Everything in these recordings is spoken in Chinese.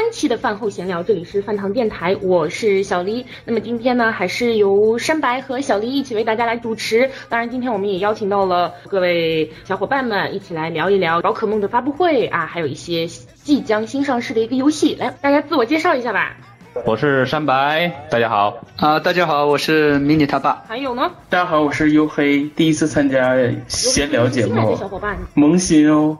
三期的饭后闲聊，这里是饭堂电台，我是小黎。那么今天呢，还是由山白和小黎一起为大家来主持。当然，今天我们也邀请到了各位小伙伴们一起来聊一聊宝可梦的发布会啊，还有一些即将新上市的一个游戏。来，大家自我介绍一下吧。我是山白，大家好啊！大家好，我是迷你他爸。还有呢？大家好，我是黝黑，第一次参加闲聊节目。小伙伴，萌新哦。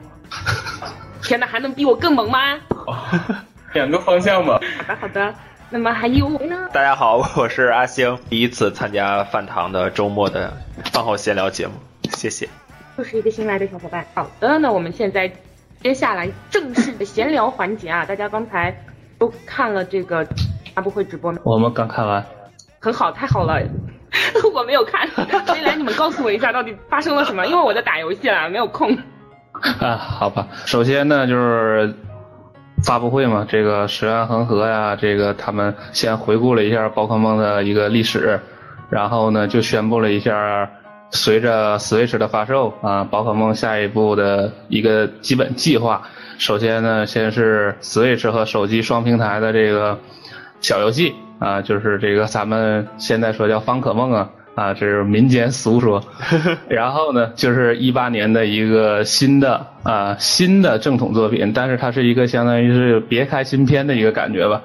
天哪，还能比我更萌吗？两个方向嘛。好的，好的。那么还有呢？大家好，我是阿星，第一次参加饭堂的周末的饭后闲聊节目，谢谢。又是一个新来的小伙伴。好的，那我们现在接下来正式的闲聊环节啊，大家刚才都看了这个发布会直播吗？我们刚看完。很好，太好了。我没有看，所以来你们告诉我一下到底发生了什么，因为我在打游戏啊，没有空。啊，好吧，首先呢就是发布会嘛，这个石原恒河呀，这个他们先回顾了一下宝可梦的一个历史，然后呢就宣布了一下，随着 Switch 的发售啊，宝可梦下一步的一个基本计划。首先呢，先是 Switch 和手机双平台的这个小游戏啊，就是这个咱们现在说叫方可梦啊。啊，这是民间俗说。然后呢，就是一八年的一个新的啊新的正统作品，但是它是一个相当于是别开新篇的一个感觉吧。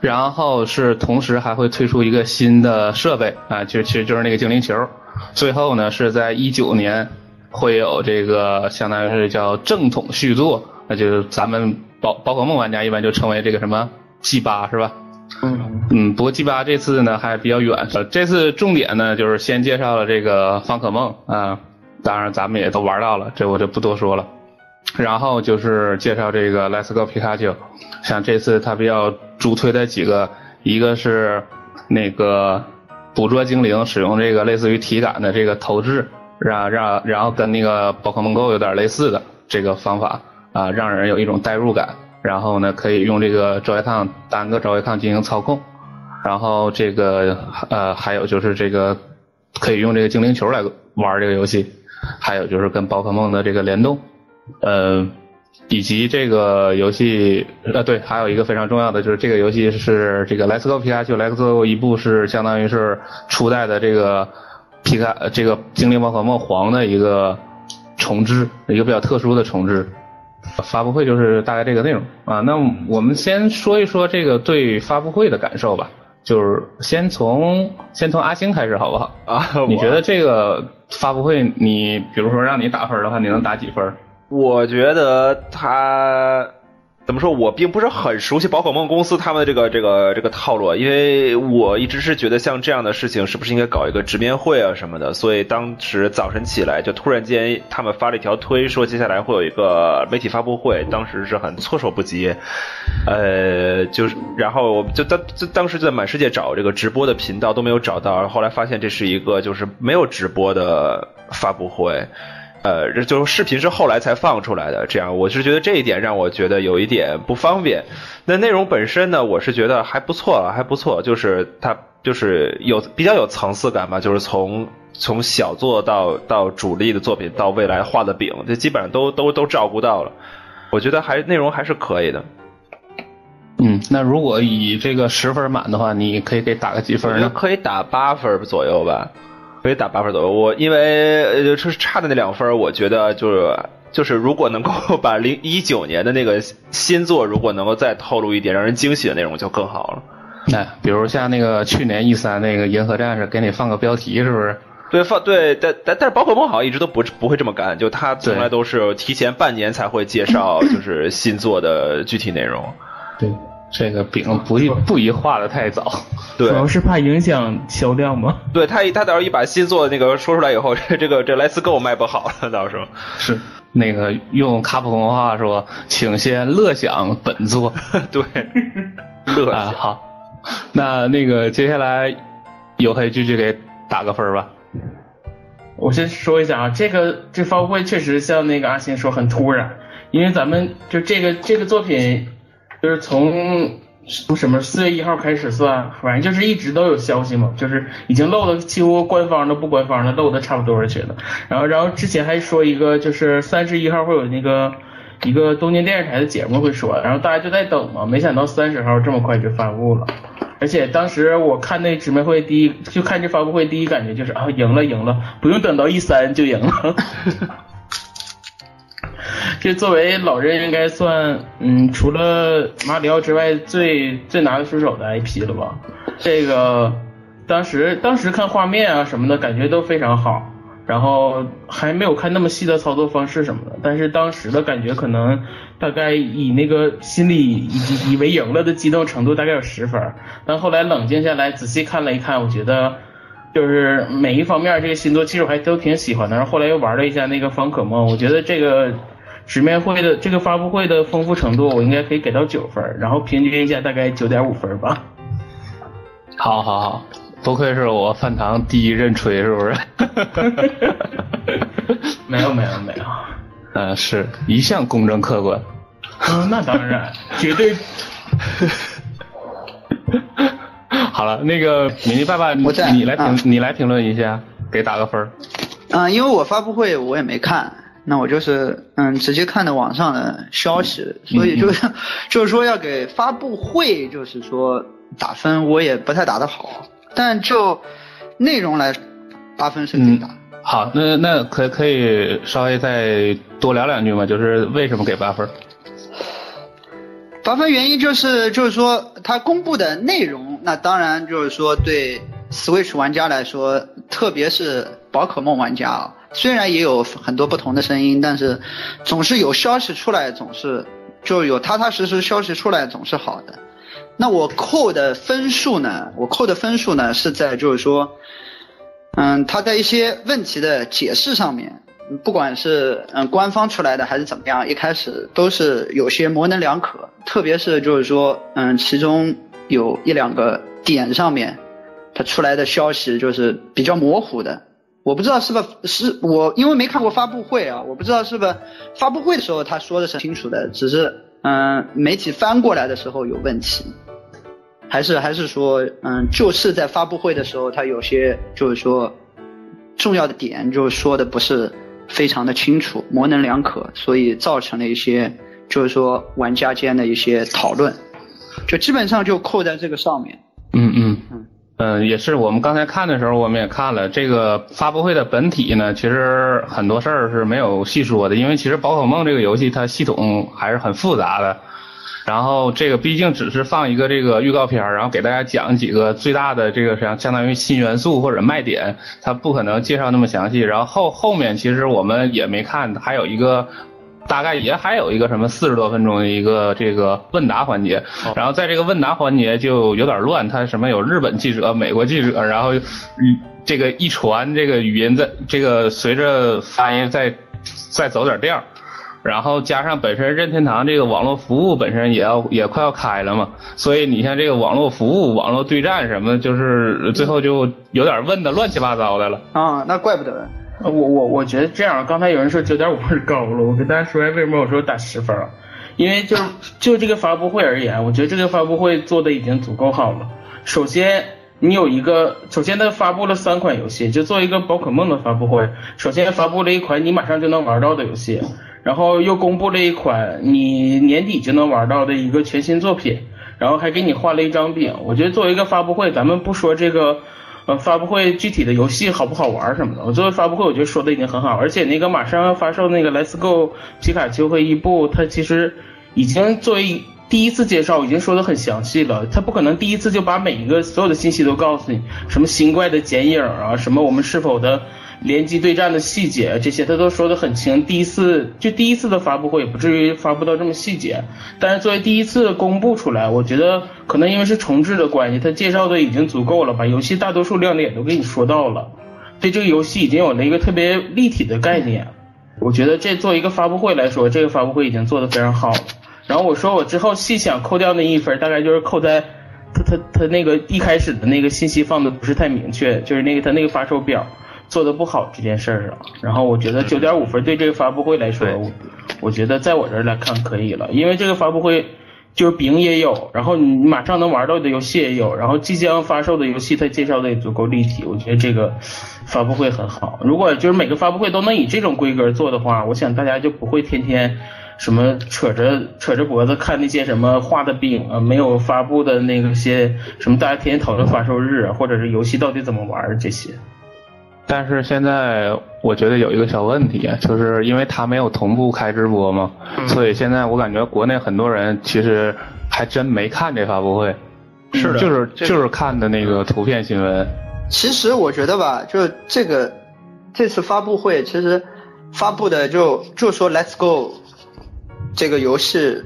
然后是同时还会推出一个新的设备啊，就其实就是那个精灵球。最后呢，是在一九年会有这个相当于是叫正统续作，那就是咱们宝宝可梦玩家一般就称为这个什么 G 八是吧？嗯嗯，不过 G 八这次呢还比较远，这次重点呢就是先介绍了这个方可梦啊，当然咱们也都玩到了，这我就不多说了。然后就是介绍这个 Let's Go 皮卡丘，像这次他比较主推的几个，一个是那个捕捉精灵使用这个类似于体感的这个投掷，让让然后跟那个宝可梦 Go 有点类似的这个方法啊，让人有一种代入感。然后呢，可以用这个周围抗单个周围抗进行操控，然后这个呃还有就是这个可以用这个精灵球来玩这个游戏，还有就是跟宝可梦的这个联动，呃以及这个游戏呃对，还有一个非常重要的就是这个游戏是这个 Let's Go 皮卡丘 Let's Go 一部是相当于是初代的这个皮卡这个精灵宝可梦黄的一个重置，一个比较特殊的重置。发布会就是大概这个内容啊，那我们先说一说这个对发布会的感受吧，就是先从先从阿星开始好不好？啊，你觉得这个发布会，你比如说让你打分的话，你能打几分？我觉得他。怎么说？我并不是很熟悉宝可梦公司他们的这个这个这个套路，因为我一直是觉得像这样的事情是不是应该搞一个直面会啊什么的。所以当时早晨起来就突然间他们发了一条推，说接下来会有一个媒体发布会，当时是很措手不及。呃，就是然后我就当就当时就在满世界找这个直播的频道都没有找到，后来发现这是一个就是没有直播的发布会。呃，就是视频是后来才放出来的，这样我是觉得这一点让我觉得有一点不方便。那内容本身呢，我是觉得还不错了，还不错，就是它就是有比较有层次感吧，就是从从小作到到主力的作品到未来画的饼，这基本上都都都照顾到了。我觉得还内容还是可以的。嗯，那如果以这个十分满的话，你可以给打个几分呢？可以打八分左右吧。可以打八分左右，我因为呃就是差的那两分，我觉得就是就是如果能够 把零一九年的那个新作，如果能够再透露一点让人惊喜的内容就更好了。那比如像那个去年 E 三那个银河战士，给你放个标题是不是？对，放对，但但但是宝可梦好像一直都不不会这么干，就他从来都是提前半年才会介绍就是新作的具体内容。对。这个饼不宜不宜画的太早，对主要是怕影响销量嘛？对他一他到时候一把新作那个说出来以后，这个这莱斯购卖不好了，到时候是那个用卡普空话说，请先乐享本作，对，乐啊好，那那个接下来黝黑继续给打个分吧。我先说一下啊，这个这发布会确实像那个阿星说很突然，因为咱们就这个这个作品。就是从从什么四月一号开始算，反正就是一直都有消息嘛，就是已经漏的几乎官方的不官方的漏的差不多了，觉得。然后然后之前还说一个，就是三十一号会有那个一个东京电视台的节目会说，然后大家就在等嘛，没想到三十号这么快就发布了，而且当时我看那直面会第一，就看这发布会第一感觉就是啊赢了赢了，不用等到一三就赢了。这作为老任应该算嗯除了马里奥之外最最拿得出手的 IP 了吧？这个当时当时看画面啊什么的感觉都非常好。然后还没有看那么细的操作方式什么的，但是当时的感觉可能大概以那个心里以以为赢了的激动程度大概有十分，但后来冷静下来仔细看了一看，我觉得就是每一方面这个新作其实我还都挺喜欢的。然后后来又玩了一下那个方可梦，我觉得这个直面会的这个发布会的丰富程度我应该可以给到九分，然后平均一下大概九点五分吧。好好好。不愧是我饭堂第一任锤，是不是？没有没有没有，嗯，是一向公正客观。嗯，那当然，绝对。好了，那个米妮爸爸，你你来评，你来评论一下，给打个分。嗯，因为我发布会我也没看，那我就是嗯直接看的网上的消息，所以就是就是说要给发布会就是说打分，我也不太打得好。但就内容来，八分是最大。好，那那可可以稍微再多聊两句吗？就是为什么给八分？八分原因就是就是说它公布的内容，那当然就是说对 Switch 玩家来说，特别是宝可梦玩家啊，虽然也有很多不同的声音，但是总是有消息出来，总是就有踏踏实实消息出来，总是好的。那我扣的分数呢？我扣的分数呢是在就是说，嗯，他在一些问题的解释上面，不管是嗯官方出来的还是怎么样，一开始都是有些模棱两可。特别是就是说，嗯，其中有一两个点上面，他出来的消息就是比较模糊的。我不知道是不是我因为没看过发布会啊，我不知道是不是发布会的时候他说的是清楚的，只是嗯媒体翻过来的时候有问题。还是还是说，嗯，就是在发布会的时候，他有些就是说重要的点，就是说的不是非常的清楚，模棱两可，所以造成了一些就是说玩家间的一些讨论，就基本上就扣在这个上面。嗯嗯嗯嗯，也是我们刚才看的时候，我们也看了这个发布会的本体呢，其实很多事儿是没有细说的，因为其实宝可梦这个游戏它系统还是很复杂的。然后这个毕竟只是放一个这个预告片儿然后给大家讲几个最大的这个相相当于新元素或者卖点，它不可能介绍那么详细。然后后后面其实我们也没看，还有一个大概也还有一个什么四十多分钟的一个这个问答环节。然后在这个问答环节就有点乱，他什么有日本记者、美国记者，然后语这个一传这个语音在这个随着发音再再走点调。然后加上本身任天堂这个网络服务本身也要也快要开了嘛，所以你像这个网络服务、网络对战什么，就是最后就有点问的乱七八糟的了。啊，那怪不得。我我我觉得这样，刚才有人说九点五分高了，我跟大家说一下为什么我说打十分啊？因为就就这个发布会而言，我觉得这个发布会做的已经足够好了。首先，你有一个，首先它发布了三款游戏，就做一个宝可梦的发布会，首先发布了一款你马上就能玩到的游戏。然后又公布了一款你年底就能玩到的一个全新作品，然后还给你画了一张饼。我觉得作为一个发布会，咱们不说这个，呃，发布会具体的游戏好不好玩什么的，我作为发布会，我觉得说的已经很好。而且那个马上要发售那个 Let's Go 皮卡丘和伊布，它其实已经作为第一次介绍，已经说的很详细了。它不可能第一次就把每一个所有的信息都告诉你，什么新怪的剪影啊，什么我们是否的。联机对战的细节，这些他都说得很清。第一次就第一次的发布会也不至于发布到这么细节，但是作为第一次公布出来，我觉得可能因为是重置的关系，他介绍的已经足够了，把游戏大多数亮点都给你说到了，对这个游戏已经有了一个特别立体的概念。我觉得这做一个发布会来说，这个发布会已经做得非常好了。然后我说我之后细想扣掉那一分，大概就是扣在他他他那个一开始的那个信息放的不是太明确，就是那个他那个发售表。做的不好这件事儿上，然后我觉得九点五分对这个发布会来说，我我觉得在我这儿来看可以了，因为这个发布会就是饼也有，然后你马上能玩到的游戏也有，然后即将发售的游戏它介绍的也足够立体，我觉得这个发布会很好。如果就是每个发布会都能以这种规格做的话，我想大家就不会天天什么扯着扯着脖子看那些什么画的饼啊，没有发布的那个些什么大家天天讨论发售日啊，或者是游戏到底怎么玩儿这些。但是现在我觉得有一个小问题，就是因为它没有同步开直播嘛，所以现在我感觉国内很多人其实还真没看这发布会，是的。就是就是看的那个图片新闻。其实我觉得吧，就这个这次发布会，其实发布的就就说 Let's Go 这个游戏，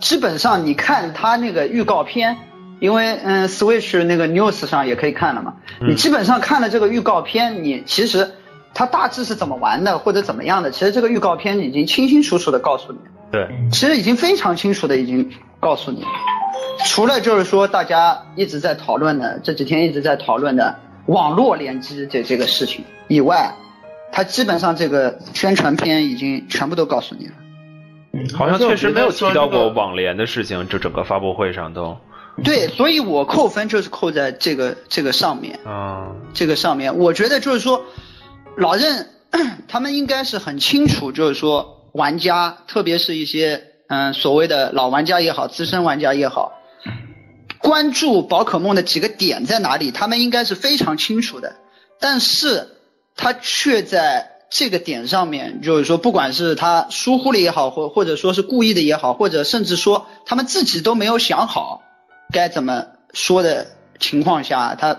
基本上你看它那个预告片，因为嗯 Switch 那个 News 上也可以看了嘛，你基本上看了这个预告片，你其实它大致是怎么玩的或者怎么样的，其实这个预告片已经清清楚楚的告诉你。对，其实已经非常清楚的已经告诉你了，除了就是说大家一直在讨论的这几天一直在讨论的网络联机这这个事情以外，它基本上这个宣传片已经全部都告诉你了。好像确实没有提到过网。网联的事情，就整个发布会上都，对，所以我扣分就是扣在这个这个上面，啊，这个上面，我觉得就是说，老任 他们应该是很清楚，就是说玩家，特别是一些嗯所谓的老玩家也好，资深玩家也好，关注宝可梦的几个点在哪里，他们应该是非常清楚的，但是他却在这个点上面，就是说，不管是他疏忽了也好，或或者说是故意的也好，或者甚至说他们自己都没有想好该怎么说的情况下，他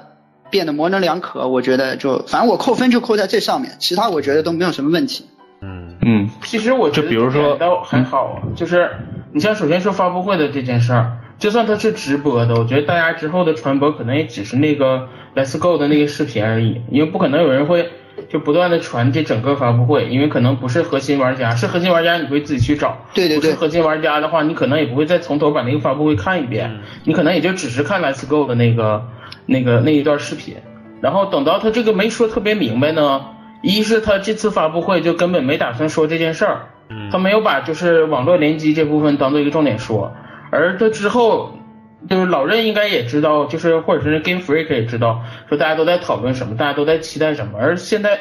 变得模棱两可。我觉得就反正我扣分就扣在这上面，其他我觉得都没有什么问题。嗯，嗯，其实我觉得就比如说这点倒还好啊，就是你像首先说发布会的这件事儿，就算它是直播的，我觉得大家之后的传播可能也只是那个 Let's Go 的那个视频而已，因为不可能有人会就不断的传这整个发布会，因为可能不是核心玩家，是核心玩家你会自己去找，对对对不是核心玩家的话，你可能也不会再从头把那个发布会看一遍，嗯你可能也就只是看 Let's Go 的那个那个那一段视频，然后等到他这个没说特别明白呢，一是他这次发布会就根本没打算说这件事儿，嗯他没有把就是网络联机这部分当做一个重点说，而他之后。就是老任应该也知道，就是或者是 Game Freak 也知道，说大家都在讨论什么，大家都在期待什么。而现在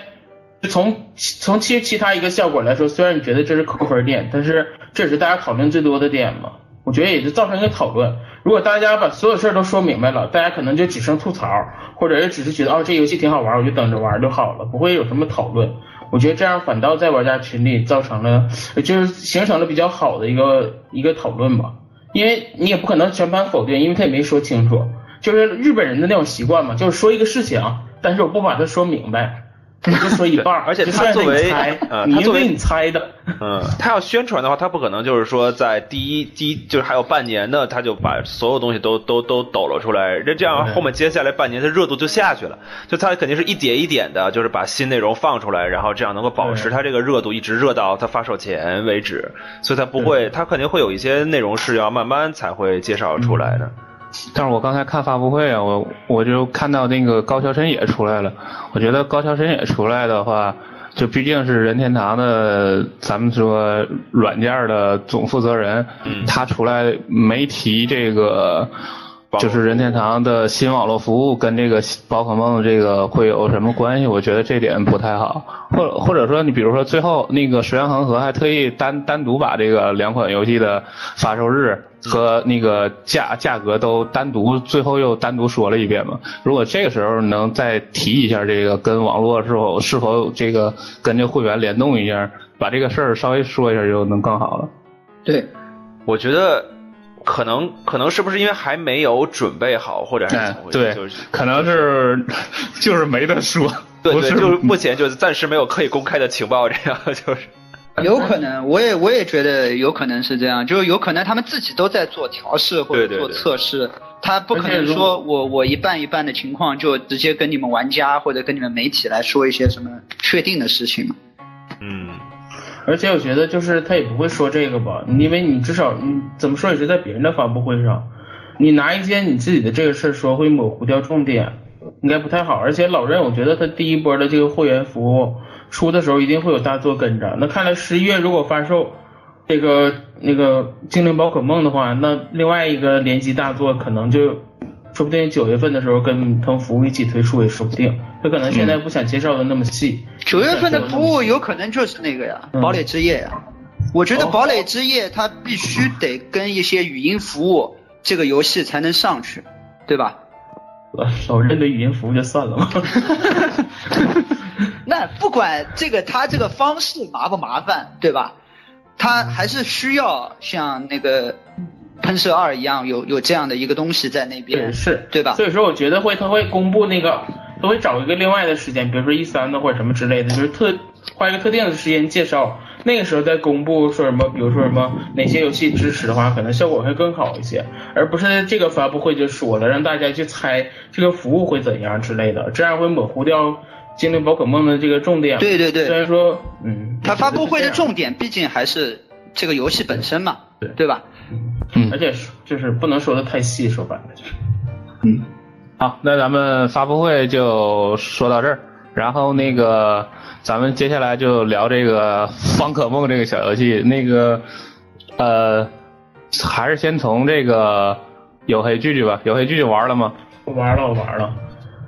从从其实其他一个效果来说，虽然你觉得这是扣分点，但是这也是大家讨论最多的点嘛。我觉得也就造成一个讨论。如果大家把所有事儿都说明白了，大家可能就只剩吐槽，或者是只是觉得哦这游戏挺好玩，我就等着玩就好了，不会有什么讨论。我觉得这样反倒在玩家群里造成了，就是形成了比较好的一个一个讨论吧。因为你也不可能全盘否定，因为他也没说清楚。就是日本人的那种习惯嘛，就是说一个事情，但是我不把它说明白，我就说一半，而且他作为呃他作为你猜的，嗯，他要宣传的话，他不可能就是说在第一第一就是还有半年呢，他就把所有东西都都都抖了出来，那这样后面接下来半年，的热度就下去了。就他肯定是一点一点的，就是把新内容放出来，然后这样能够保持对它这个热度一直热到他发售前为止。所以他不会，他肯定会有一些内容是要慢慢才会介绍出来的。但是我刚才看发布会啊，我我就看到那个高桥伸也出来了。我觉得高桥伸也出来的话，就毕竟是任天堂的，咱们说软件的总负责人，嗯他出来没提这个。就是任天堂的新网络服务跟这个宝可梦这个会有什么关系？我觉得这点不太好，或者或者说你比如说最后那个水原恒河还特意单单独把这个两款游戏的发售日和那个价价格都单独最后又单独说了一遍嘛。如果这个时候能再提一下这个跟网络是否是否这个跟这会员联动一下，把这个事儿稍微说一下就能更好了。对，我觉得可能可能是不是因为还没有准备好，或者是哎怎么回事？对就是，可能是 就是没得说，对对，就是目前就是暂时没有可以公开的情报，这样 就是。有可能，我也我也觉得有可能是这样，就是有可能他们自己都在做调试或者做对对对测试，他不可能说我我一半一半的情况就直接跟你们玩家或者跟你们媒体来说一些什么确定的事情嘛。嗯，而且我觉得就是他也不会说这个吧，因为你至少你怎么说也是在别人的发布会上，你拿一件你自己的这个事儿说会模糊掉重点，应该不太好。而且老任我觉得他第一波的这个会员服务出的时候一定会有大作跟着，那看来十一月如果发售这个那个精灵宝可梦的话，那另外一个联机大作可能就。说不定九月份的时候跟腾服务一起推出也说不定，他可能现在不想介绍的那么细。九月份的服务有可能就是那个呀，嗯堡垒之夜呀。我觉得哦《堡垒之夜》它必须得跟一些语音服务这个游戏才能上去，对吧？老认的语音服务就算了嘛。那不管这个它这个方式麻不麻烦，对吧？它还是需要像那个喷射二一样有有这样的一个东西在那边，对，是，对吧所以说我觉得会，他会公布那个，他会找一个另外的时间，比如说一三的或者什么之类的，就是特花一个特定的时间介绍，那个时候再公布说什么，比如说什么哪些游戏支持的话，可能效果会更好一些，而不是这个发布会就说了，让大家去猜这个服务会怎样之类的，这样会模糊掉精灵宝可梦的这个重点。对对对。虽然说，嗯，它发布会的重点毕竟还是这个游戏本身嘛，对。对吧？嗯而且就是不能说的太细，说白了就是。嗯，好，那咱们发布会就说到这儿，然后那个咱们接下来就聊这个方可梦这个小游戏，那个呃，还是先从这个有黑聚聚吧，有黑聚聚玩了吗？我玩了，我玩了。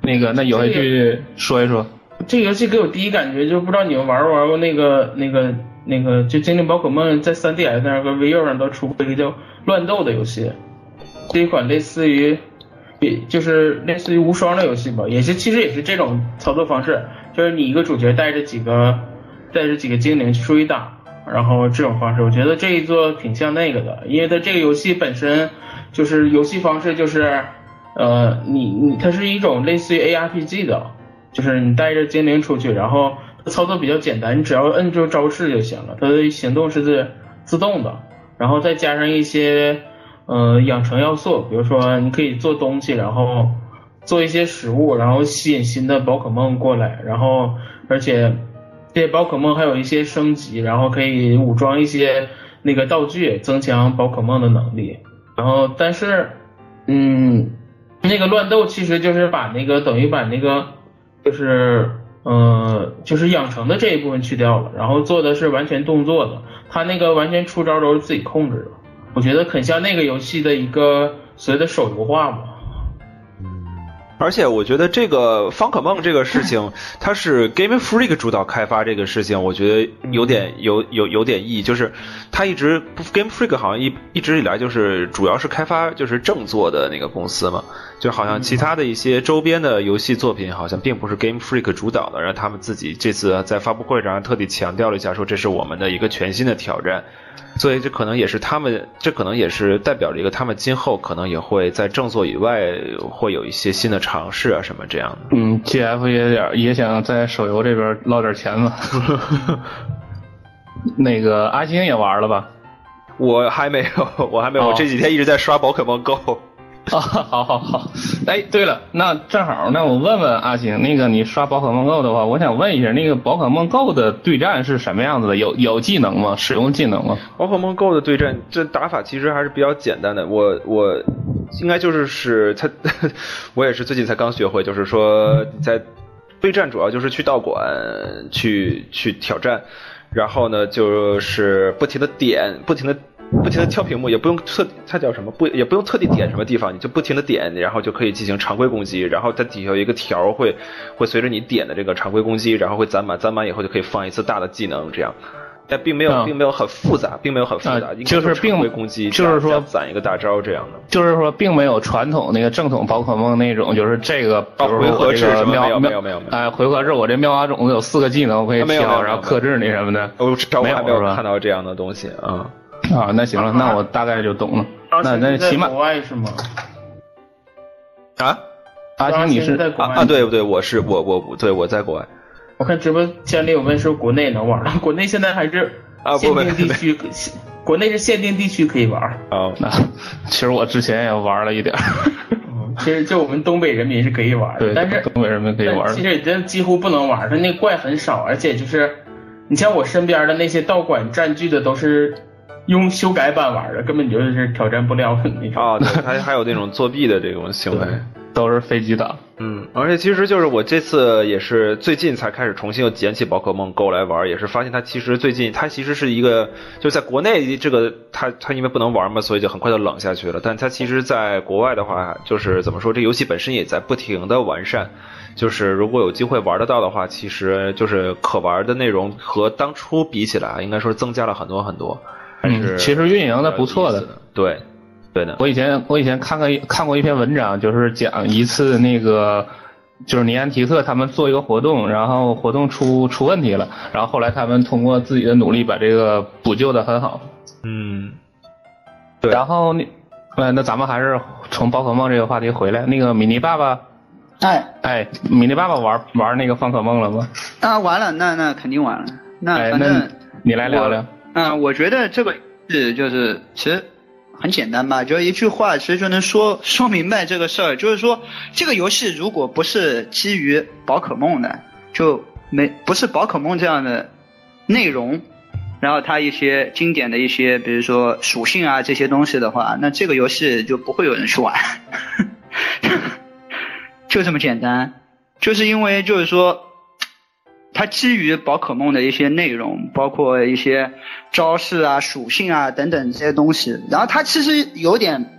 那个那有黑聚聚说一说。这个游戏给我第一感觉就不知道你们玩没玩过那个那个那个就精灵宝可梦在 3DS 上和 VU 上都出过一个叫乱斗的游戏，是一款类似于也就是类似于无双的游戏吧，也是其实也是这种操作方式，就是你一个主角带着几个带着几个精灵出去打，然后这种方式，我觉得这一座挺像那个的，因为它这个游戏本身就是游戏方式就是呃你你它是一种类似于 ARPG 的。就是你带着精灵出去，然后操作比较简单，你只要摁住招式就行了，它的行动是自自动的，然后再加上一些呃养成要素，比如说你可以做东西，然后做一些食物，然后吸引新的宝可梦过来，然后而且这些宝可梦还有一些升级，然后可以武装一些那个道具，增强宝可梦的能力，然后但是嗯那个乱斗其实就是把那个等于把那个就是呃，就是养成的这一部分去掉了，然后做的是完全动作的，他那个完全出招都是自己控制的，我觉得很像那个游戏的一个所谓的手游化嘛。而且我觉得这个方可梦这个事情，它是 Game Freak 主导开发这个事情，我觉得有点有有有点意义，就是它一直 Game Freak 好像一一直以来就是主要是开发就是正作的那个公司嘛，就好像其他的一些周边的游戏作品好像并不是 Game Freak 主导的，然后他们自己这次在发布会上特地强调了一下，说这是我们的一个全新的挑战。所以这可能也是他们，这可能也是代表着一个他们今后可能也会在正作以外会有一些新的尝试啊什么这样的。嗯，GF 也点也想在手游这边捞点钱嘛。那个阿星也玩了吧？我还没有，我还没有，我这几天一直在刷宝可梦 Go。啊，好好好。哎，对了，那正好，那我问问阿星，那个你刷宝可梦 Go 的话，我想问一下，那个宝可梦 Go 的对战是什么样子的？有有技能吗？使用技能吗？宝可梦 Go 的对战，这打法其实还是比较简单的。我我应该就是是它，我也是最近才刚学会，就是说在对战主要就是去道馆去去挑战，然后呢就是不停的点，不停的。不停的跳屏幕，也不用特，它叫什么？不，也不用特地点什么地方，你就不停的点，然后就可以进行常规攻击。然后它底下有一个条会会随着你点的这个常规攻击，然后会攒满，攒满以后就可以放一次大的技能，这样。但并没有，嗯并没有很复杂，并没有很复杂，啊应该就是并常规攻击，就是说攒一个大招这样的。就是说，并没有传统那个正统宝可梦那种，就是这个，比如说我这个没有没有没有没有哎，回合制我这妙蛙种子有四个技能可以挑，没有没有没有然后克制你什么的。我至少我还没有看到这样的东西啊。啊，那行了，那我大概就懂了。那那起码在国外是吗？啊阿星你是在国外啊啊！对对，我是我我对我在国外我看直播间里有问说国内能玩了，国内现在还是啊限定地区，国内是限定地区可以玩。啊。那其实我之前也玩了一点儿，嗯，其实就我们东北人民是可以玩的，但是东北人民可以玩其实也真几乎不能玩，它那怪很少，而且就是你像我身边的那些道馆占据的都是用修改版玩的，根本就是挑战不了你那种。啊，对，还还有那种作弊的这种行为。都是飞机党。嗯，而且其实就是我这次也是最近才开始重新又捡起宝可梦 Go 来玩，也是发现它其实最近它其实是一个就在国内这个它它因为不能玩嘛，所以就很快就冷下去了。但它其实在国外的话，就是怎么说，这游戏本身也在不停的完善。就是如果有机会玩得到的话，其实就是可玩的内容和当初比起来，应该说增加了很多很多。还是嗯其实运营的不错的对，对的。我以前我以前看过一看过一篇文章，就是讲一次那个就是尼安提克他们做一个活动，然后活动出出问题了，然后后来他们通过自己的努力把这个补救的很好。嗯，对然后那呃那咱们还是从宝可梦这个话题回来，那个米妮爸爸，哎，哎，米妮爸爸玩玩那个方可梦了吗？啊，完了，那那肯定完了。那哎，那反正你来聊聊。嗯、我觉得这个是就是其实很简单吧，就一句话其实就能说说明白这个事儿。就是说，这个游戏如果不是基于宝可梦的，就没不是宝可梦这样的内容，然后它一些经典的一些，比如说属性啊这些东西的话，那这个游戏就不会有人去玩，就这么简单。就是因为就是说，它基于宝可梦的一些内容，包括一些招式啊、属性啊等等这些东西，然后它其实有点。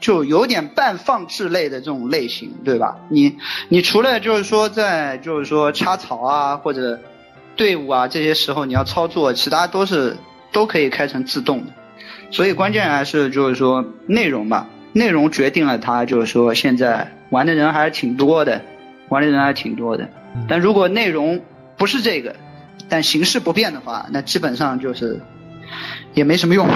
就有点半放置类的这种类型，对吧？你你除了就是说在就是说插槽啊或者队伍啊这些时候你要操作，其他都是都可以开成自动的。所以关键还是就是说内容吧，内容决定了它就是说现在玩的人还是挺多的，玩的人还是挺多的。但如果内容不是这个，但形式不变的话，那基本上就是也没什么用。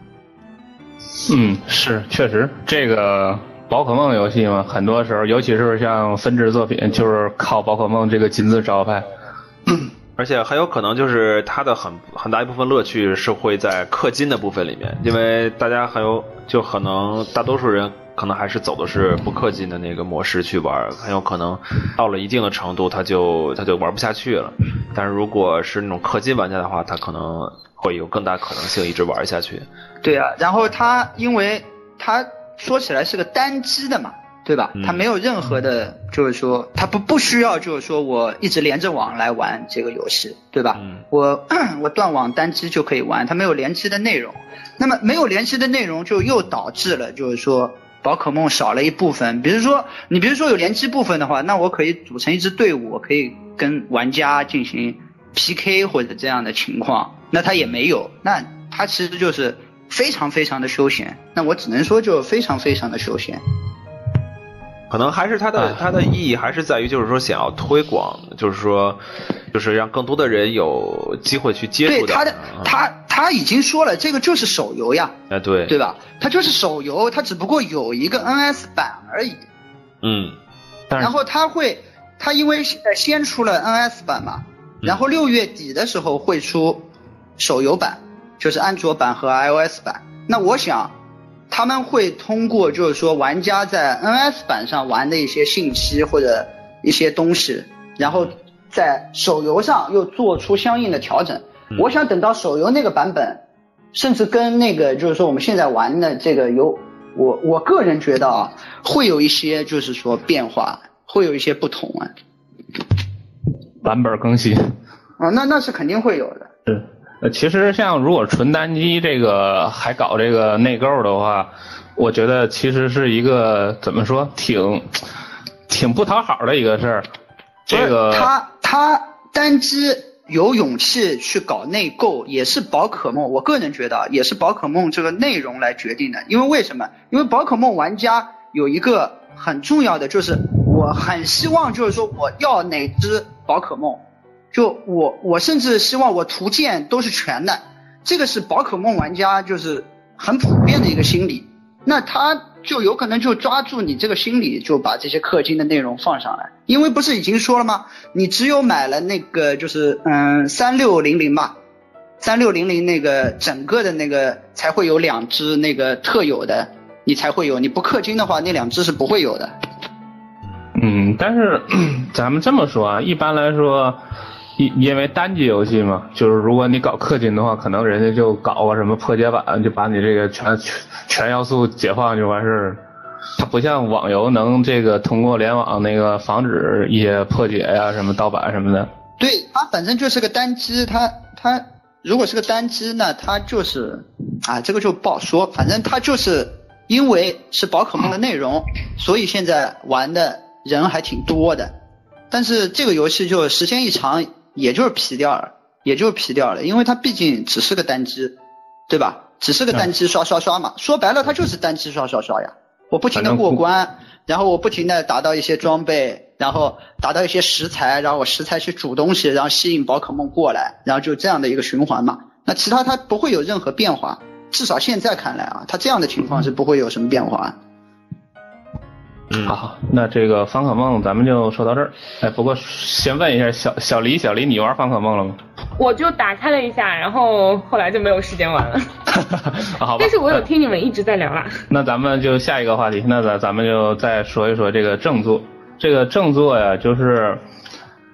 嗯，是确实这个宝可梦游戏嘛，很多时候，尤其是像分支作品，就是靠宝可梦这个金字招牌。而且很有可能就是它的很很大一部分乐趣是会在氪金的部分里面，因为大家很有就可能大多数人可能还是走的是不氪金的那个模式去玩，很有可能到了一定的程度他就他就玩不下去了。但是如果是那种氪金玩家的话，他可能会有更大可能性一直玩下去。对啊，然后他因为他说起来是个单机的嘛，对吧？嗯它没有任何的，就是说他不不需要，就是说我一直连着网来玩这个游戏，对吧？嗯我 我断网单机就可以玩，它没有联机的内容。那么没有联机的内容，就又导致了就是说宝可梦少了一部分。比如说你比如说有联机部分的话，那我可以组成一支队伍，我可以跟玩家进行 PK 或者这样的情况。那他也没有，那他其实就是非常非常的休闲。那我只能说就非常非常的休闲。可能还是它的啊它的意义还是在于，就是说想要推广，就是说，就是让更多的人有机会去接触到对他的它他他已经说了，这个就是手游呀，啊对对吧？它就是手游，它只不过有一个 NS 版而已。嗯但然后它会，它因为现在先出了 NS 版嘛，然后六月底的时候会出手游版，就是安卓版和 iOS 版。那我想他们会通过就是说玩家在 NS 版上玩的一些信息或者一些东西，然后在手游上又做出相应的调整。我想等到手游那个版本，甚至跟那个就是说我们现在玩的这个游，我我个人觉得啊，会有一些就是说变化，会有一些不同啊。版本更新。啊，那那是肯定会有的。是，呃，其实像如果纯单机这个还搞这个内购的话，我觉得其实是一个怎么说，挺挺不讨好的一个事儿。这个他他单机有勇气去搞内购，也是宝可梦，我个人觉得也是宝可梦这个内容来决定的。因为为什么？因为宝可梦玩家有一个很重要的，就是我很希望，就是说我要哪只宝可梦，就我我甚至希望我图鉴都是全的，这个是宝可梦玩家就是很普遍的一个心理。那他就有可能就抓住你这个心理，就把这些氪金的内容放上来，因为不是已经说了吗？你只有买了那个就是嗯三六零零吧，三六零零那个整个的那个才会有两只那个特有的，你才会有，你不氪金的话，那两只是不会有的。嗯，但是 咱们这么说啊，一般来说，因因为单机游戏嘛，就是如果你搞氪金的话，可能人家就搞个什么破解版，就把你这个全全全要素解放就完事儿。它不像网游能这个通过联网那个防止一些破解呀、什么盗版什么的。对，它反正就是个单机，它它如果是个单机呢，它就是啊，这个就不好说，反正它就是因为是宝可梦的内容，所以现在玩的人还挺多的。但是这个游戏就时间一长，也就是皮掉了，也就是皮掉了，因为它毕竟只是个单机，对吧？只是个单机刷刷刷嘛，说白了它就是单机刷刷刷呀。我不停的过关，然后我不停的打到一些装备，然后打到一些食材，然后我食材去煮东西，然后吸引宝可梦过来，然后就这样的一个循环嘛。那其他它不会有任何变化，至少现在看来啊，它这样的情况是不会有什么变化。嗯，好，那这个方可梦咱们就说到这儿。哎，不过先问一下小小黎，小黎你玩方可梦了吗？我就打开了一下，然后后来就没有时间玩了。好吧。但是我有听你们一直在聊啦。那咱们就下一个话题，那咱咱们就再说一说这个正作。这个正作呀，就是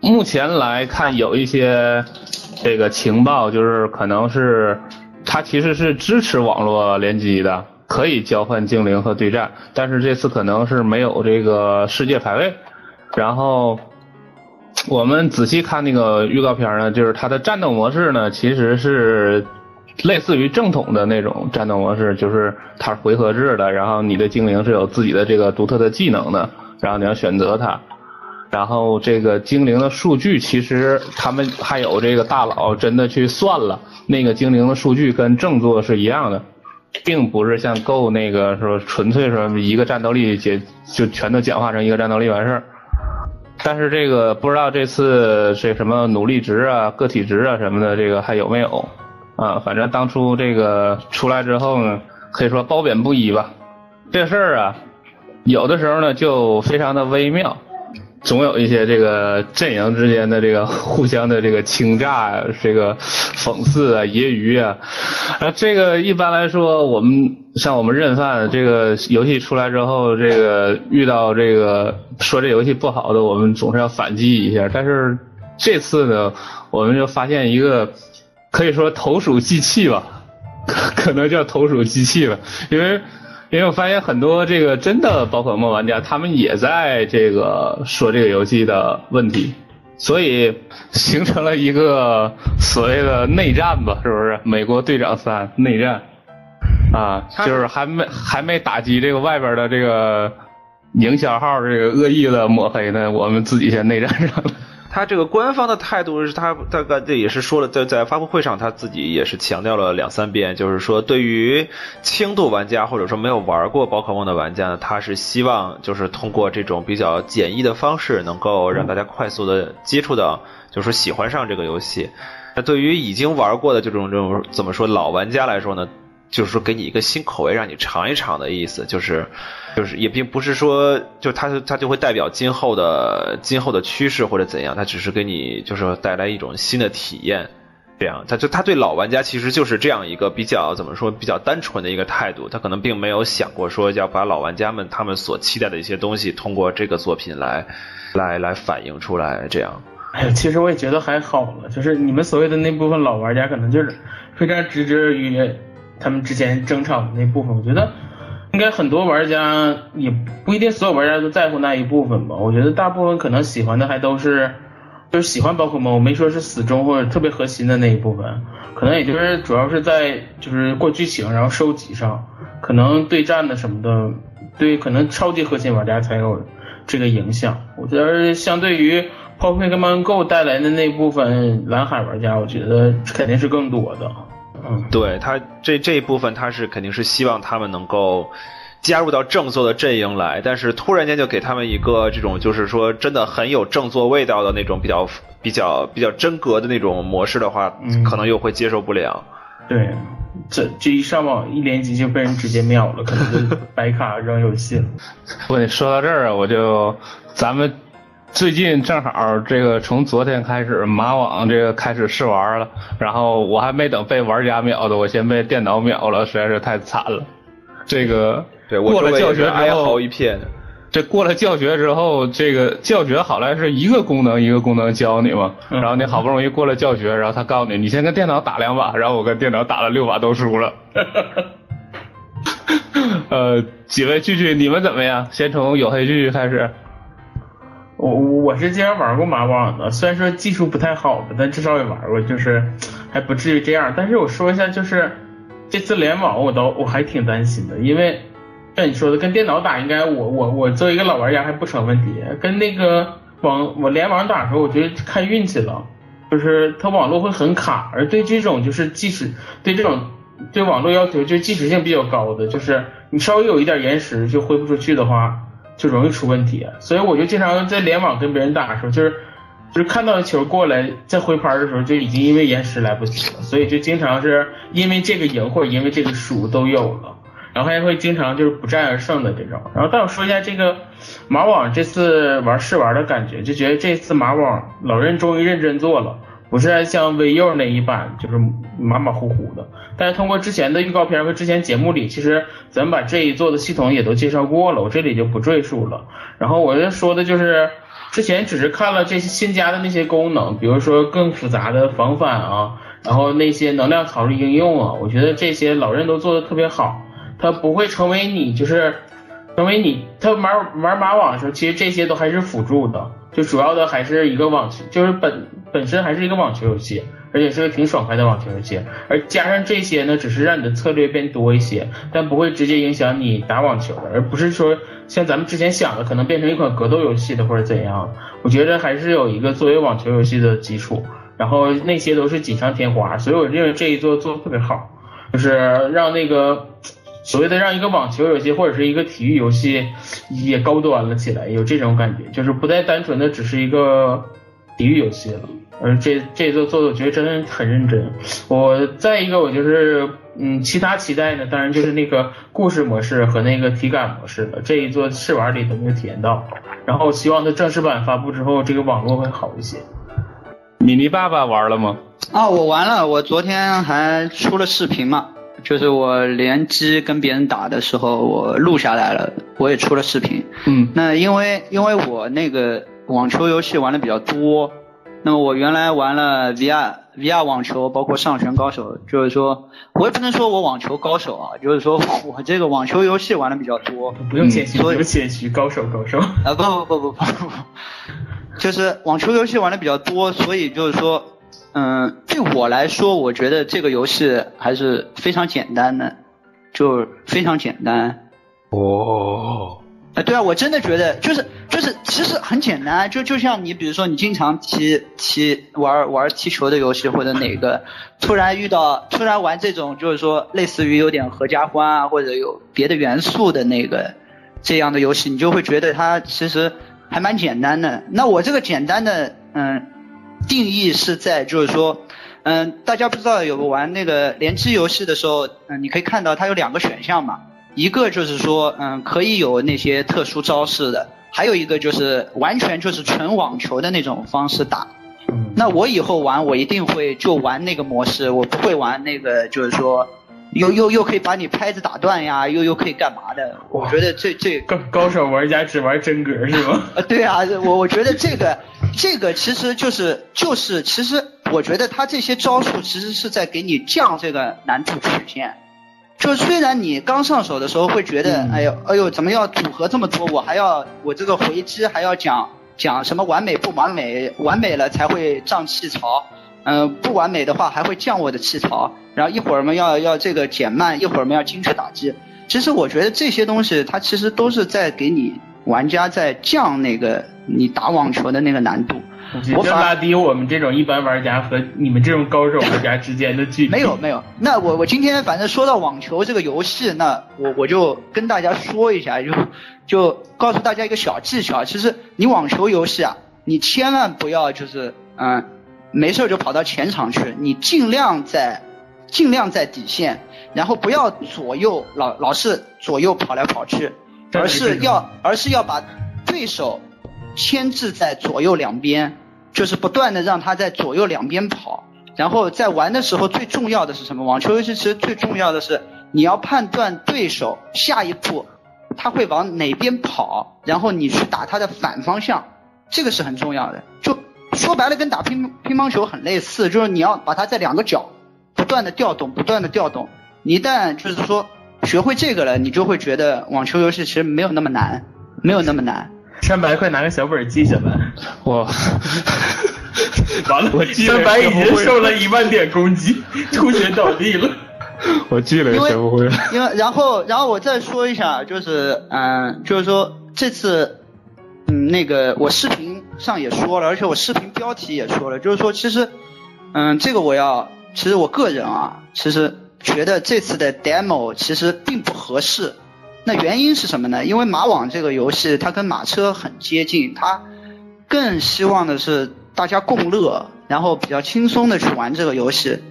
目前来看有一些这个情报，就是可能是它其实是支持网络联机的。可以交换精灵和对战，但是这次可能是没有这个世界排位。然后我们仔细看那个预告片呢，就是它的战斗模式呢，其实是类似于正统的那种战斗模式，就是它是回合制的，然后你的精灵是有自己的这个独特的技能的，然后你要选择它。然后这个精灵的数据，其实他们还有这个大佬真的去算了，那个精灵的数据跟正作是一样的。并不是像 Go 那个说纯粹说一个战斗力简就全都简化成一个战斗力完事儿，但是这个不知道这次这什么努力值啊、个体值啊什么的，这个还有没有啊？反正当初这个出来之后呢，可以说褒贬不一吧。这事儿啊，有的时候呢就非常的微妙。总有一些这个阵营之间的这个互相的这个倾轧啊，这个讽刺啊、揶揄啊，啊，这个一般来说，我们像我们认饭，这个游戏出来之后，这个遇到这个说这游戏不好的，我们总是要反击一下。但是这次呢，我们就发现一个可以说投鼠忌器吧，可能叫投鼠忌器了，因为。因为我发现很多这个真的宝可梦玩家，他们也在这个说这个游戏的问题，所以形成了一个所谓的内战吧，是不是？美国队长三内战啊，就是还没还没打击这个外边的这个营销号这个恶意的抹黑呢，我们自己先内战上了。他这个官方的态度是他大概这也是说了，在在发布会上他自己也是强调了两三遍，就是说对于轻度玩家或者说没有玩过宝可梦的玩家呢，他是希望就是通过这种比较简易的方式，能够让大家快速的接触到，就是说喜欢上这个游戏。那对于已经玩过的这种这种怎么说老玩家来说呢？就是说，给你一个新口味，让你尝一尝的意思，就是，就是也并不是说，就它它就会代表今后的今后的趋势或者怎样，它只是给你就是带来一种新的体验，这样，他就他对老玩家其实就是这样一个比较怎么说比较单纯的一个态度，他可能并没有想过说要把老玩家们他们所期待的一些东西通过这个作品来来来反映出来，这样。哎，其实我也觉得还好了，就是你们所谓的那部分老玩家，可能就是非常执着于。他们之前争吵的那部分，我觉得应该很多玩家也不一定所有玩家都在乎那一部分吧。我觉得大部分可能喜欢的还都是就是喜欢宝可梦，我没说是死忠或者特别核心的那一部分，可能也就是主要是在就是过剧情然后收集上，可能对战的什么的，对可能超级核心玩家才有这个影响。我觉得相对于 Pokemon Go 带来的那部分蓝海玩家，我觉得肯定是更多的。嗯，对他这这一部分，他是肯定是希望他们能够加入到正作的阵营来，但是突然间就给他们一个这种就是说真的很有正作味道的那种比较比较比较真格的那种模式的话，可能又会接受不了。对，这这一上网一连击就被人直接秒了，可能就白卡扔游戏了。不，说到这儿啊，我就咱们。最近正好这个从昨天开始马网这个开始试玩了，然后我还没等被玩家秒的，我先被电脑秒了，实在是太惨了。这个过了教学之后，这过了教学之后，这个教学好赖是一个功能一个功能教你嘛，然后你好不容易过了教学，然后他告诉你，你先跟电脑打两把，然后我跟电脑打了六把都输了。呃，几位聚聚，你们怎么样？先从黝黑聚聚开始。我我是经常玩过马网的，虽然说技术不太好吧，但至少也玩过，就是还不至于这样。但是我说一下，就是这次联网我都我还挺担心的，因为像你说的，跟电脑打应该我我我作为一个老玩家还不成问题，跟那个网我联网打的时候，我觉得看运气了，就是它网络会很卡，而对这种就是即使对这种对网络要求就即时性比较高的，就是你稍微有一点延时就挥不出去的话。就容易出问题，所以我就经常在联网跟别人打的时候，就是就是看到球过来在挥拍的时候，就已经因为延时来不及了，所以就经常是因为这个赢或者因为这个输都有了，然后还会经常就是不战而胜的这种。然后但我说一下这个马网这次玩试玩的感觉，就觉得这次马网老任终于认真做了。不是像 VU 那一版，就是马马虎虎的。但是通过之前的预告片和之前节目里，其实咱们把这一座的系统也都介绍过了，我这里就不赘述了。然后我要说的就是，之前只是看了这些新加的那些功能，比如说更复杂的防反啊，然后那些能量考虑应用啊，我觉得这些老任都做的特别好。它不会成为你就是成为你他玩玩马网的时候，其实这些都还是辅助的。就主要的还是一个网球，就是本本身还是一个网球游戏，而且是个挺爽快的网球游戏。而加上这些呢，只是让你的策略变多一些，但不会直接影响你打网球的，而不是说像咱们之前想的，可能变成一款格斗游戏的或者怎样。我觉得还是有一个作为网球游戏的基础，然后那些都是锦上添花，所以我认为这一座做的特别好，就是让那个。所谓的让一个网球游戏或者是一个体育游戏也高端了起来，有这种感觉，就是不再单纯的只是一个体育游戏了。而这这座做的我觉得真的很认真。我再一个我就是嗯，其他期待呢，当然就是那个故事模式和那个体感模式了。这一座试玩里都没有体验到。然后希望它正式版发布之后，这个网络会好一些。米妮爸爸玩了吗？啊，我玩了，我昨天还出了视频嘛。就是我联机跟别人打的时候，我录下来了，我也出了视频。嗯，那因为因为我那个网球游戏玩的比较多，那么我原来玩了 VR VR 网球，包括上旋高手，就是说我也不能说我网球高手啊，就是说我这个网球游戏玩的比较多。不用谦虚，不用谦虚，高手高手。啊不不不不不不，就是网球游戏玩的比较多，所以就是说。嗯，对我来说，我觉得这个游戏还是非常简单的，就非常简单。哦，哎，对啊，我真的觉得就是就是，其实很简单，就就像你比如说你经常踢踢玩玩踢球的游戏或者哪个，突然遇到突然玩这种就是说类似于有点合家欢啊或者有别的元素的那个这样的游戏，你就会觉得它其实还蛮简单的。那我这个简单的，嗯。定义是在，就是说，嗯，大家不知道有个玩那个联机游戏的时候，嗯，你可以看到它有两个选项嘛，一个就是说，嗯，可以有那些特殊招式的，还有一个就是完全就是纯网球的那种方式打。那我以后玩，我一定会就玩那个模式，我不会玩那个，就是说。又又又可以把你拍子打断呀，又又可以干嘛的？我觉得这这高高手玩家只玩真格是吗？啊，对啊，我我觉得这个这个其实就是就是其实我觉得他这些招数其实是在给你降这个难度曲线。就虽然你刚上手的时候会觉得，哎呦哎呦，怎么要组合这么多？我还要我这个回击还要讲讲什么完美不完美？完美了才会涨气槽。嗯，不完美的话还会降我的气槽，然后一会儿嘛要要这个减慢，一会儿嘛要精确打击。其实我觉得这些东西它其实都是在给你玩家在降那个你打网球的那个难度。我拉低我们这种一般玩家和你们这种高手玩家之间的距离。没有没有，那我我今天反正说到网球这个游戏，那我我就跟大家说一下，就就告诉大家一个小技巧。其实你网球游戏啊，你千万不要就是嗯。没事就跑到前场去，你尽量在，尽量在底线，然后不要左右老老是左右跑来跑去，而是要而是要把对手牵制在左右两边，就是不断的让他在左右两边跑，然后在玩的时候最重要的是什么？网球游戏其实最重要的是你要判断对手下一步他会往哪边跑，然后你去打他的反方向，这个是很重要的。就。说白了，跟打乒乒乓球很类似，就是你要把它在两个角不断的调动，不断的调动。你一旦就是说学会这个了，你就会觉得网球游戏其实没有那么难，没有那么难。三白，快拿个小本记下来。我 完了，我记了山白已经受了一万点攻击，吐血倒地了。我记了学不会了。因为然后然后我再说一下，就是嗯，就是说这次嗯那个我视频上也说了，而且我视频标题也说了，就是说其实嗯这个我要其实我个人啊，其实觉得这次的 demo 其实并不合适。那原因是什么呢？因为马网这个游戏它跟马车很接近，它更希望的是大家共乐，然后比较轻松的去玩这个游戏。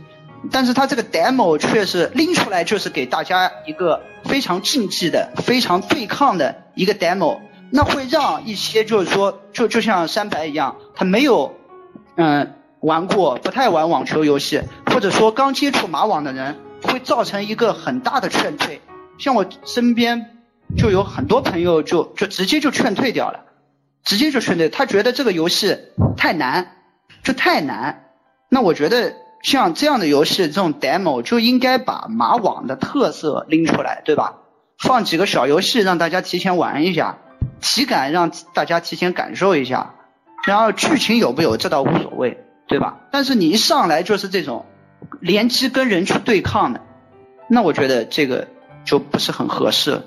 但是它这个 demo 却是拎出来就是给大家一个非常竞技的、非常对抗的一个 demo，那会让一些就是说，就就像山白一样，他没有嗯玩过、不太玩网球游戏，或者说刚接触马网的人，会造成一个很大的劝退。像我身边就有很多朋友就就直接就劝退掉了，直接就劝退，他觉得这个游戏太难，就太难。那我觉得像这样的游戏，这种 demo 就应该把马网的特色拎出来，对吧？放几个小游戏让大家提前玩一下，体感让大家提前感受一下，然后剧情有不有这倒无所谓，对吧？但是你一上来就是这种联机跟人去对抗的，那我觉得这个就不是很合适，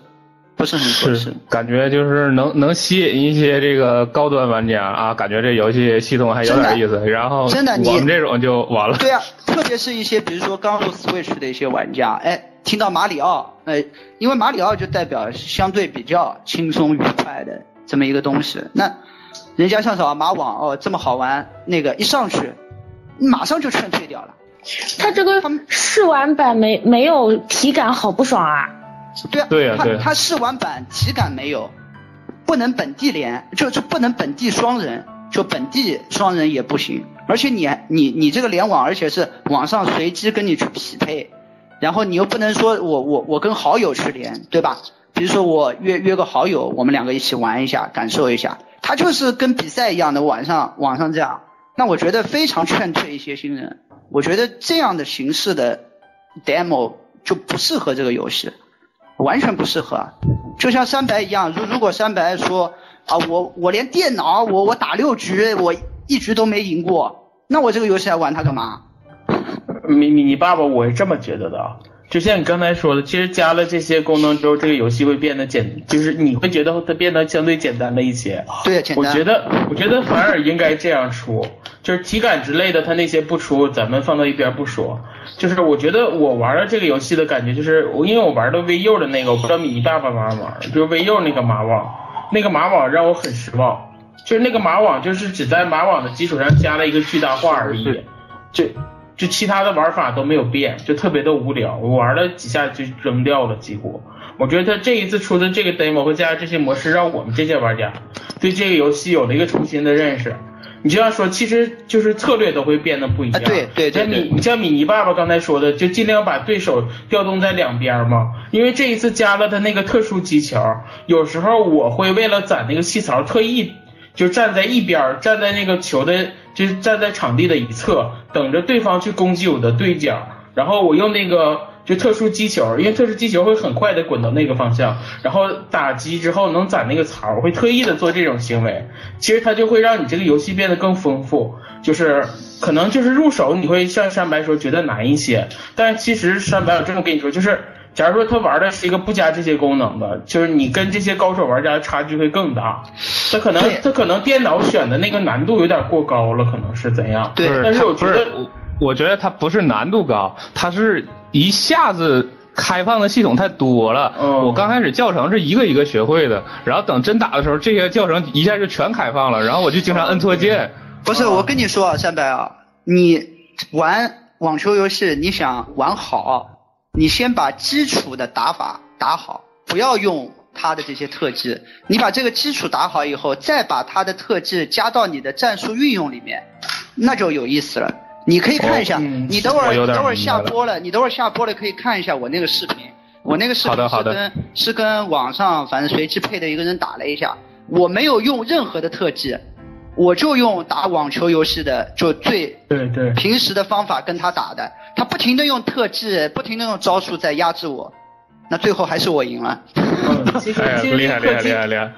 不是很合适是。感觉就是能能吸引一些这个高端玩家啊，感觉这游戏系统还有点意思。然后真的你我们这种就完了。对啊，特别是一些比如说刚入 Switch 的一些玩家，哎，听到马里奥，呃，因为马里奥就代表相对比较轻松愉快的这么一个东西，那人家像什么马网哦这么好玩，那个一上去，马上就劝退掉了。它这个试玩版没没有体感，好不爽啊！对啊，对啊对啊它试玩版体感没有，不能本地连，就就不能本地双人，就本地双人也不行。而且你你你这个联网，而且是网上随机跟你去匹配，然后你又不能说我我我跟好友去连，对吧？比如说我约约个好友，我们两个一起玩一下，感受一下，他就是跟比赛一样的晚上网上这样。那我觉得非常劝退一些新人，我觉得这样的形式的 demo 就不适合这个游戏。完全不适合。就像三白一样，如如果三白说啊，我我连电脑我我打六局，我一局都没赢过，那我这个游戏还玩它干嘛？你你你爸爸，我是这么觉得的啊，就像你刚才说的，其实加了这些功能之后，这个游戏会变得简，就是你会觉得它变得相对简单了一些。对，简单。我觉得，我觉得反而应该这样出，就是体感之类的，它那些不出，咱们放到一边不说。就是我觉得我玩的这个游戏的感觉，就是我因为我玩的 VU 的那个，我不知道米妮爸爸玩没玩，就是 VU 那个马网，那个马网让我很失望，就是那个马网就是只在马网的基础上加了一个巨大化而已，就就其他的玩法都没有变，就特别的无聊，我玩了几下就扔掉了几乎。我觉得他这一次出的这个 demo 和加这些模式，让我们这些玩家对这个游戏有了一个重新的认识。你这样说，其实就是策略都会变得不一样。啊对对对像米，你像米妮爸爸刚才说的，就尽量把对手调动在两边嘛。因为这一次加了他那个特殊技巧，有时候我会为了攒那个细槽，特意就站在一边，站在那个球的，就是站在场地的一侧，等着对方去攻击我的对角，然后我用那个就特殊击球，因为特殊击球会很快的滚到那个方向，然后打击之后能攒那个槽，我会特意的做这种行为。其实它就会让你这个游戏变得更丰富，就是可能就是入手你会像山白说觉得难一些，但其实山白我这么跟你说，就是假如说他玩的是一个不加这些功能的，就是你跟这些高手玩家的差距会更大。他可能他可能电脑选的那个难度有点过高了，可能是怎样？对但是我觉得，我觉得它不是难度高，它是一下子开放的系统太多了。嗯我刚开始教程是一个一个学会的，然后等真打的时候，这些教程一下就全开放了，然后我就经常摁错键。不是，我跟你说啊，山白啊，你玩网球游戏，你想玩好，你先把基础的打法打好，不要用他的这些特技。你把这个基础打好以后，再把他的特技加到你的战术运用里面，那就有意思了。你可以看一下，你等会儿等会儿下播了，你等会儿下播了可以看一下我那个视频。我那个视频是跟是跟网上反正随机配的一个人打了一下，我没有用任何的特技，我就用打网球游戏的就最对对，平时的方法跟他打的，他不停的用特技，不停的用招数在压制我，那最后还是我赢了。嗯，哎呀，厉害厉害厉害厉害！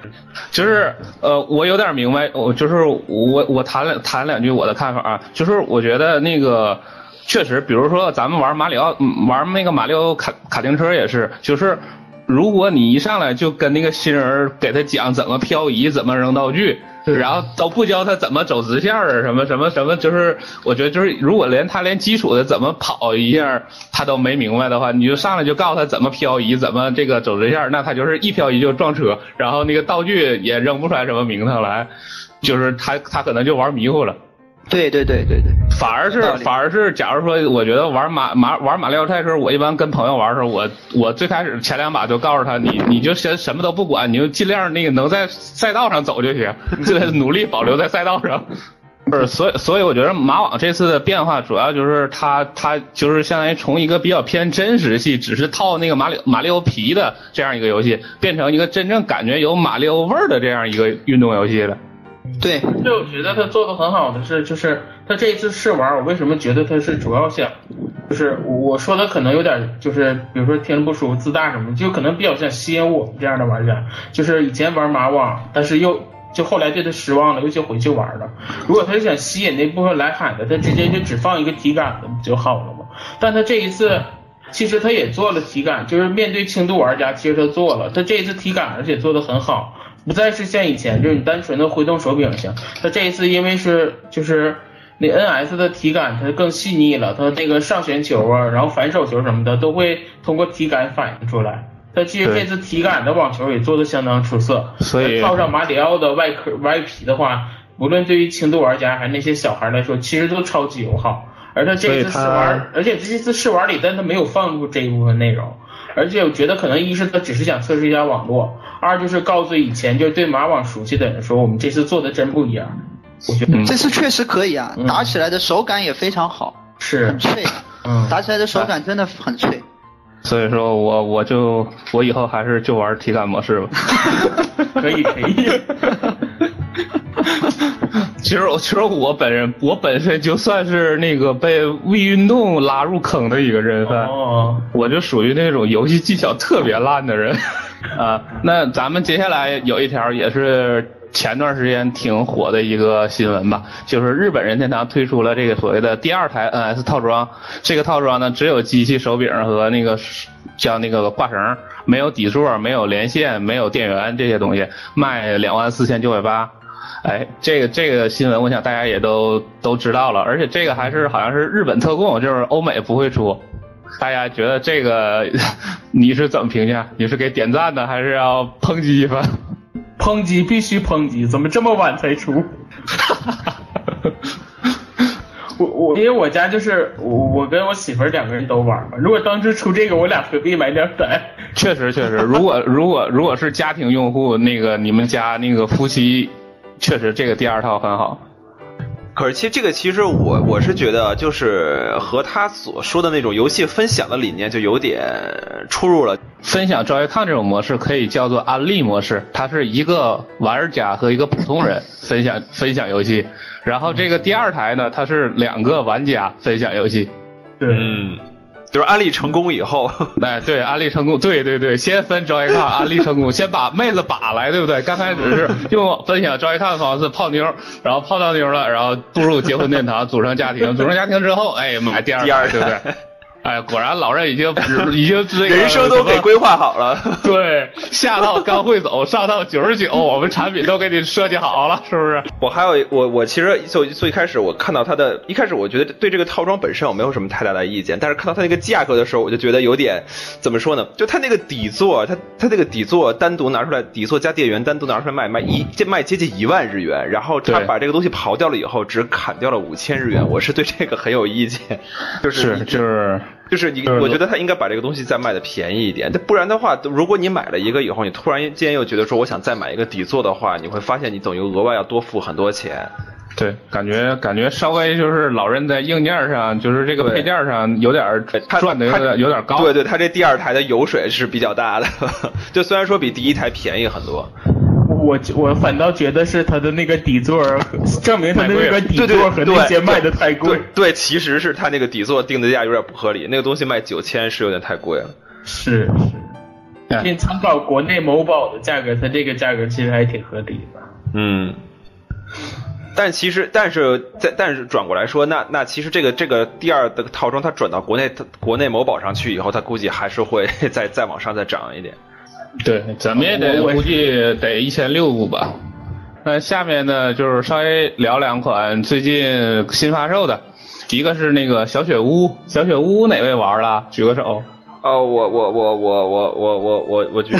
就是呃，我有点明白，我就是我我谈两谈两句我的看法啊，就是我觉得那个确实，比如说咱们玩马里奥，嗯玩那个马里奥卡卡丁车也是，就是如果你一上来就跟那个新人给他讲怎么漂移，怎么扔道具。然后都不教他怎么走直线儿，什么什么什么，就是我觉得就是如果连他连基础的怎么跑一下他都没明白的话，你就上来就告诉他怎么漂移，怎么这个走直线，那他就是一漂移就撞车，然后那个道具也扔不出来什么名堂来，就是他他可能就玩迷糊了。对对对对对，反而是反而是，假如说，我觉得玩马马玩马里奥赛车，我一般跟朋友玩的时候，我我最开始前两把就告诉他，你你就先什么都不管，你就尽量那个能在赛道上走就行，这努力保留在赛道上。不是，所以所以我觉得马网这次的变化主要就是它它就是相当于从一个比较偏真实系，只是套那个马里马里奥皮的这样一个游戏，变成一个真正感觉有马里奥味儿的这样一个运动游戏了。对，就，我觉得他做的很好的是，就是他这一次试玩，我为什么觉得他是主要想，就是我说的可能有点，就是比如说听着不舒服、自大什么，就可能比较想吸引我们这样的玩家，就是以前玩马网，但是又就后来对他失望了，又去回去玩了。如果他是想吸引那部分来喊的，他直接就只放一个体感的不就好了吗？但他这一次。其实他也做了体感，就是面对轻度玩家，其实他做了，他这一次体感而且做的很好，不再是像以前就是你单纯的挥动手柄行。它这一次因为是就是那 NS 的体感它更细腻了，它那个上旋球啊，然后反手球什么的都会通过体感反映出来。它其实这次体感的网球也做的相当出色，所以套上马里奥的外壳外皮的话，无论对于轻度玩家还是那些小孩来说，其实都超级友好。而他这一次试玩，而且这次试玩里，但他没有放入这一部分内容，而且我觉得可能一是他只是想测试一下网络，二就是告诉以前就对马网熟悉的人说，我们这次做的真不一样。我觉得这次确实可以啊，嗯打起来的手感也非常好，是很，脆，嗯，打起来的手感真的很脆。所以说我我就我以后还是就玩体感模式吧。可 以可以。其实我其实我本人我本身就算是那个被微运动拉入坑的一个人贩，哦，我就属于那种游戏技巧特别烂的人 啊。那咱们接下来有一条也是前段时间挺火的一个新闻吧，就是日本任天堂推出了这个所谓的第二台 NS 套装。这个套装呢，只有机器手柄和那个叫那个挂绳，没有底座，没有连线，没有电源这些东西，卖两万四千九百八。哎，这个这个新闻，我想大家也都都知道了，而且这个还是好像是日本特供，就是欧美不会出。大家觉得这个 你是怎么评价？你是给点赞呢，还是要抨击一番？抨击必须抨击，怎么这么晚才出？我我因为我家就是我我跟我媳妇儿两个人都玩嘛，如果当时出这个，我俩何必买两台？确实确实，如果如果如果是家庭用户，那个你们家那个夫妻，确实这个第二套很好。可是其实这个其实我我是觉得就是和他所说的那种游戏分享的理念就有点出入了。分享 Joy-Con 这种模式可以叫做安利模式，它是一个玩家和一个普通人分享分享游戏，然后这个第二台呢，它是两个玩家分享游戏。对，嗯，就是安利成功以后，哎，对，安利成功，对对对，先分 Joy-Con 安利成功，先把妹子把来，对不对？刚开始是用分享 Joy-Con 的方式泡妞，然后泡到妞了，然后步入结婚殿堂，组成家庭，组成家庭之后，哎，买第二第二，对不对？哎，果然老任已经已经这个人生都给规划好了。对，下到刚会走，上到九十九，我们产品都给你设计好了，是不是？我还有我我其实最最开始我看到它的，一开始我觉得对这个套装本身我没有什么太大的意见，但是看到它那个价格的时候，我就觉得有点怎么说呢？就它那个底座，它它那个底座单独拿出来，底座加电源单独拿出来卖，卖一这卖接近一万日元，然后他把这个东西刨掉了以后，只砍掉了五千日元，我是对这个很有意见，就是是就是就是你，我觉得他应该把这个东西再卖的便宜一点，不然的话，如果你买了一个以后，你突然间又觉得说我想再买一个底座的话，你会发现你等于额外要多付很多钱。对，感觉感觉稍微就是老人在硬件上，就是这个配件上有点赚的有点有点高。对对，他这第二台的油水是比较大的，就虽然说比第一台便宜很多，我我反倒觉得是它的那个底座儿，证明它的那个底座和那些卖的太贵对。对，其实是他那个底座定的价有点不合理，那个东西卖九千是有点太贵了。是是，哎并参考国内某宝的价格，它这个价格其实还挺合理的。嗯，但其实，但是在但是转过来说，那那其实这个这个第二的套装，它转到国内国内某宝上去以后，它估计还是会 再再往上再涨一点。对，怎么也得估计得一千六吧。那下面呢，就是稍微聊两款最近新发售的，一个是那个小雪屋，小雪屋哪位玩了？举个手。哦，我我我我我我我我我觉得，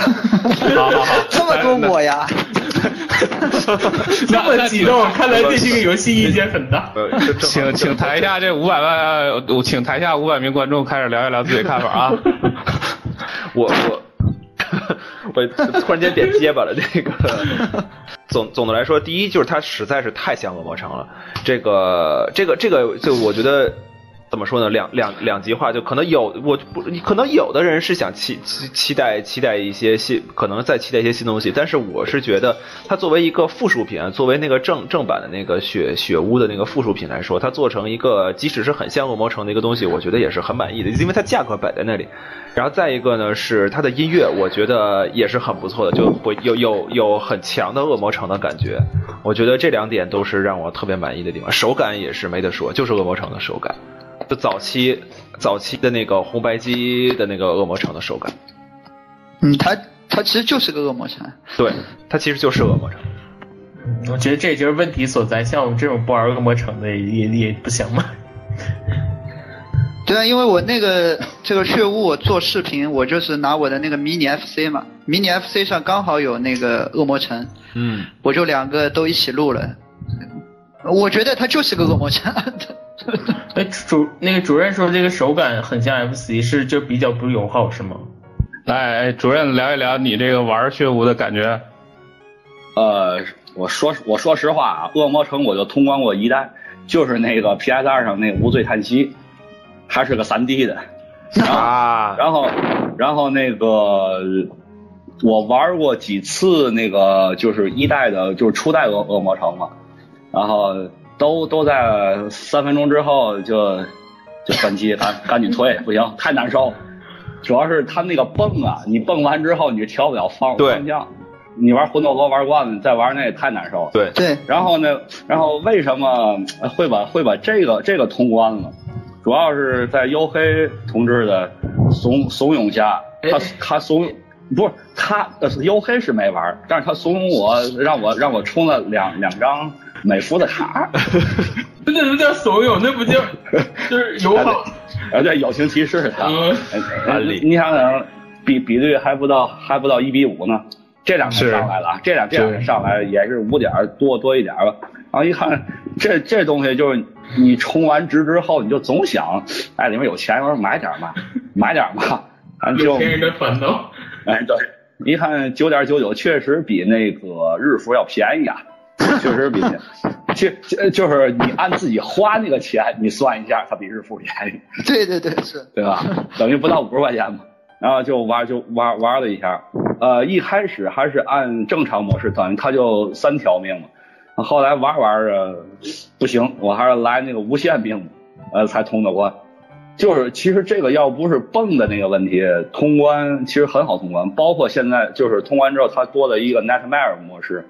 好好好，这么多我呀，这么激动，看来对这个游戏意见很大。请请台下这五百万，我请台下五百名观众开始聊一聊自己看法啊。我我 我突然间点结巴了。这个 总总的来说，第一就是它实在是太像恶魔城了。这个这个这个，就我觉得。怎么说呢？两两两极化，就可能有我不，可能有的人是想期期期待期待一些新，可能再期待一些新东西。但是我是觉得，它作为一个附属品，作为那个正正版的那个雪雪屋的那个附属品来说，它做成一个即使是很像恶魔城的一个东西，我觉得也是很满意的，因为它价格摆在那里。然后再一个呢，是它的音乐，我觉得也是很不错的，就会有有有很强的恶魔城的感觉。我觉得这两点都是让我特别满意的地方，手感也是没得说，就是恶魔城的手感。就早期早期的那个红白机的那个恶魔城的手感，嗯，它它其实就是个恶魔城，对，它其实就是恶魔城。我觉得这就是问题所在，像我们这种不玩恶魔城的也也不想买。对啊，因为我那个这个血雾我做视频，我就是拿我的那个迷你 FC 嘛，迷你 FC 上刚好有那个恶魔城，嗯，我就两个都一起录了。我觉得它就是个恶魔城。哎，主那个主任说这个手感很像 FC，是就比较不友好是吗？来，主任聊一聊你这个玩血舞的感觉。呃，我说我说实话啊，恶魔城我就通关过一代，就是那个 PS 二上那个无罪叹息，还是个三 D 的。啊，然后然后那个我玩过几次那个就是一代的，就是初代恶恶魔城嘛，然后都都在三分钟之后就就关机，赶赶紧退，不行，太难受。主要是他那个蹦啊，你蹦完之后你调不了方对方向，你玩魂斗罗玩惯了，你再玩那也太难受了。对，对，然后呢，然后为什么呃会把会把这个这个通关了？主要是在黝黑同志的怂怂恿下，他他怂不是他呃黝黑是没玩，但是他怂恿我让我让我充了两两张美服的卡，那那不叫怂恿，那不叫 就是友好。啊对友情提示他，嗯呃你你想想比比率还不到还不到一比五呢，这两天上来了，这两这两天上来也是五点儿多多一点吧。然后一看这这东西就是你充完值之后，你就总想，哎，里面有钱，我说买点嘛，买点儿嘛，俺就有钱人的烦恼。哎对，一看九点九九确实比那个日服要便宜啊，确实比，就就就是你按自己花那个钱，你算一下，它比日付便宜。对对对是。对吧？等于不到五十块钱嘛。然后就玩就玩玩了一下，呃，一开始还是按正常模式，等于它就三条命嘛。后来玩玩着不行，我还是来那个无限命，呃，才通的关。就是其实这个要不是蹦的那个问题，通关其实很好通关。包括现在就是通关之后，它多了一个 Nightmare 模式，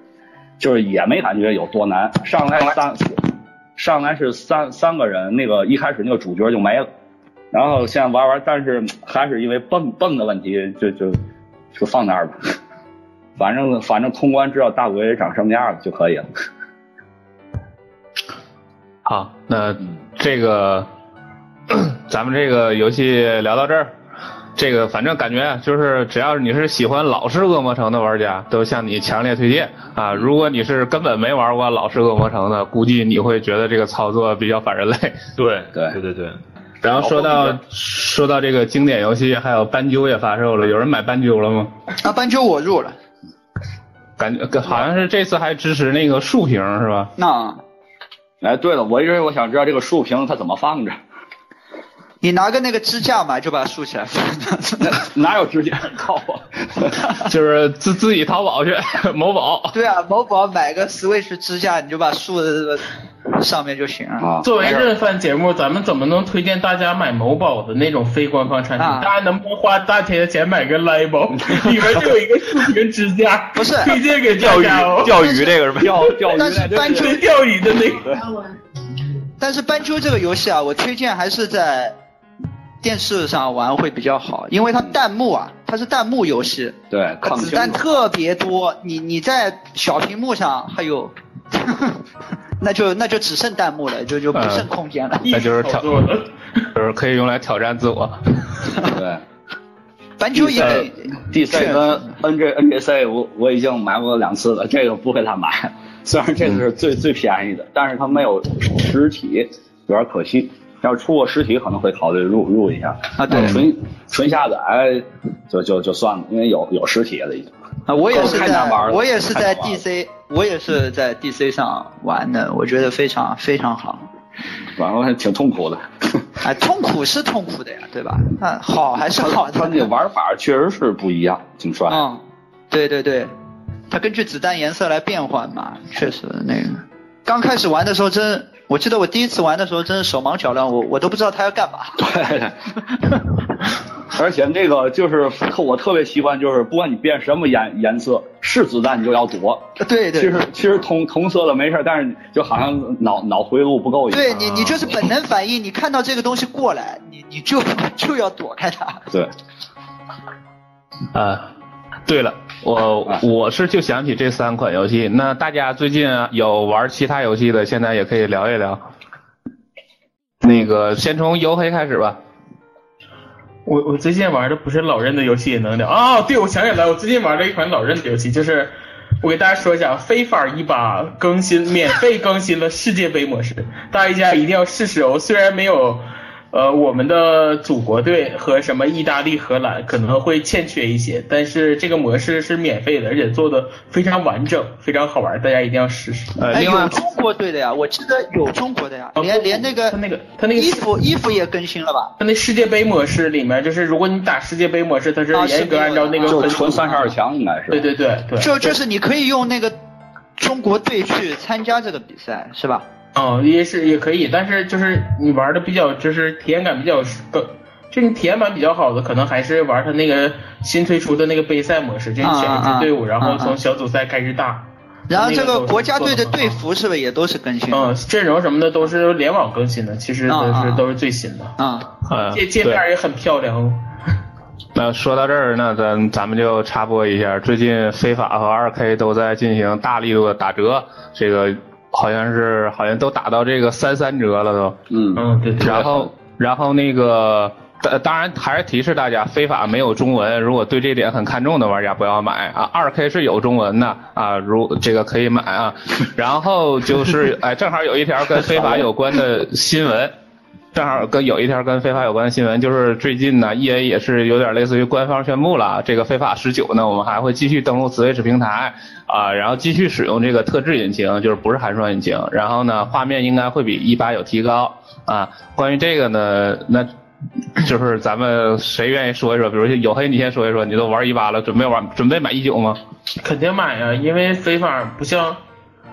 就是也没感觉有多难。上来三上来是三三个人，那个一开始那个主角就没了。然后现在玩玩，但是还是因为蹦蹦的问题，就就就放那儿吧。反正反正通关知道大鬼长什么样就可以了。好，那这个 咱们这个游戏聊到这儿，这个反正感觉啊就是只要你是喜欢老式恶魔城的玩家，都向你强烈推荐啊。如果你是根本没玩过老式恶魔城的，估计你会觉得这个操作比较反人类。对 对对对对，然后说到说到这个经典游戏，还有斑鸠也发售了，有人买斑鸠了吗？啊，斑鸠我入了，感觉好像是这次还支持那个竖屏是吧？那哎，对了，我一直我想知道这个竖屏它怎么放着。你拿个那个支架嘛，就把它竖起来。哪有支架？靠啊！就是自自己淘宝去，某宝。对啊，某宝买个 Switch 支架，你就把竖在这个上面就行了。啊，作为热饭节目，咱们怎么能推荐大家买某宝的那种非官方产品？啊大家能不能花大钱的钱买个 Label，里面就有一个竖屏支架？不是推荐给钓鱼。钓鱼这个是吧？钓钓鱼但是那斑鸠钓鱼的那个。但是斑鸠这个游戏啊，我推荐还是在电视上玩会比较好，因为它弹幕啊，它是弹幕游戏，对，子弹特别多，你你在小屏幕上还有，那就那就只剩弹幕了，就就不剩空间了。那就是挑。就是可以用来挑战自我。对。篮球也可以 DC 跟 NJ NJC 我我已经买过两次了，这个不会他买。虽然这个是最、最便宜的，但是它没有实体，有点可惜。要是出过实体，可能会考虑入入一下。啊对纯纯下载就就就算了，因为有有实体了已经。啊，我也是太难玩我也是在太难玩了 DC，我也是在 DC 上玩的，我觉得非常非常好。玩了还挺痛苦的。哎，痛苦是痛苦的呀，对吧？啊，好还是好的。它那玩法确实是不一样，挺帅。嗯，对对对，它根据子弹颜色来变换嘛，确实那个。刚开始玩的时候真，我记得我第一次玩的时候真是手忙脚乱，我我都不知道他要干嘛。对，而且那个就是特我特别习惯，就是不管你变什么颜颜色，是子弹你就要躲。对对其实其实同同色的没事，但是就好像脑脑回路不够一样。对你你就是本能反应，你看到这个东西过来，你你就 就要躲开它。对，啊，对了，我我是就想起这三款游戏，那大家最近有玩其他游戏的，现在也可以聊一聊。那个先从游黑开始吧。我我最近玩的不是老任的游戏也能聊啊、对，我想起来，我最近玩了一款老任的游戏，就是我给大家说一下，非法一把更新，免费更新了世界杯模式，大家一定要试试哦。虽然没有呃我们的祖国队和什么意大利、荷兰可能会欠缺一些，但是这个模式是免费的，而且做的非常完整，非常好玩，大家一定要试试。呃，哎，另外有中国队的呀，我记得有中国的呀，哦连连那个他那个他那个衣服衣服也更新了吧？他那世界杯模式里面，就是如果你打世界杯模式，它是严格按照那个就分数纯三十二强应该是。对对对对。就就是你可以用那个中国队去参加这个比赛，是吧？哦，也是也可以，但是就是你玩的比较，就是体验感比较更，就你体验感比较好的，可能还是玩他那个新推出的那个杯赛模式，就你选一支队伍，啊啊啊然后啊从小组赛开始打。然后这个国家队的队服是不是也都是更新的？嗯，阵容什么的都是联网更新的，其实都是都是最新的，啊，呃，界界面也很漂亮哦。那说到这儿，那咱咱们就插播一下，最近非法和二 K 都在进行大力度的打折，这个好像是好像都打到这个三三折了都。嗯嗯，对对。然后然后那个。当当然还是提示大家，非法没有中文，如果对这点很看重的玩家不要买啊。二 K 是有中文的啊，如这个可以买啊。然后就是 哎，正好有一条跟非法有关的新闻，正好跟有一条跟非法有关的新闻，就是最近呢，EA 也是有点类似于官方宣布了，这个非法十九呢，我们还会继续登陆 Switch 平台啊，然后继续使用这个特制引擎，就是不是寒霜引擎，然后呢，画面应该会比一八有提高啊。关于这个呢，那就是咱们谁愿意说一说？比如有黑，你先说一说，你都玩一八了，准备玩准备买一九吗？肯定买呀，因为非法不像，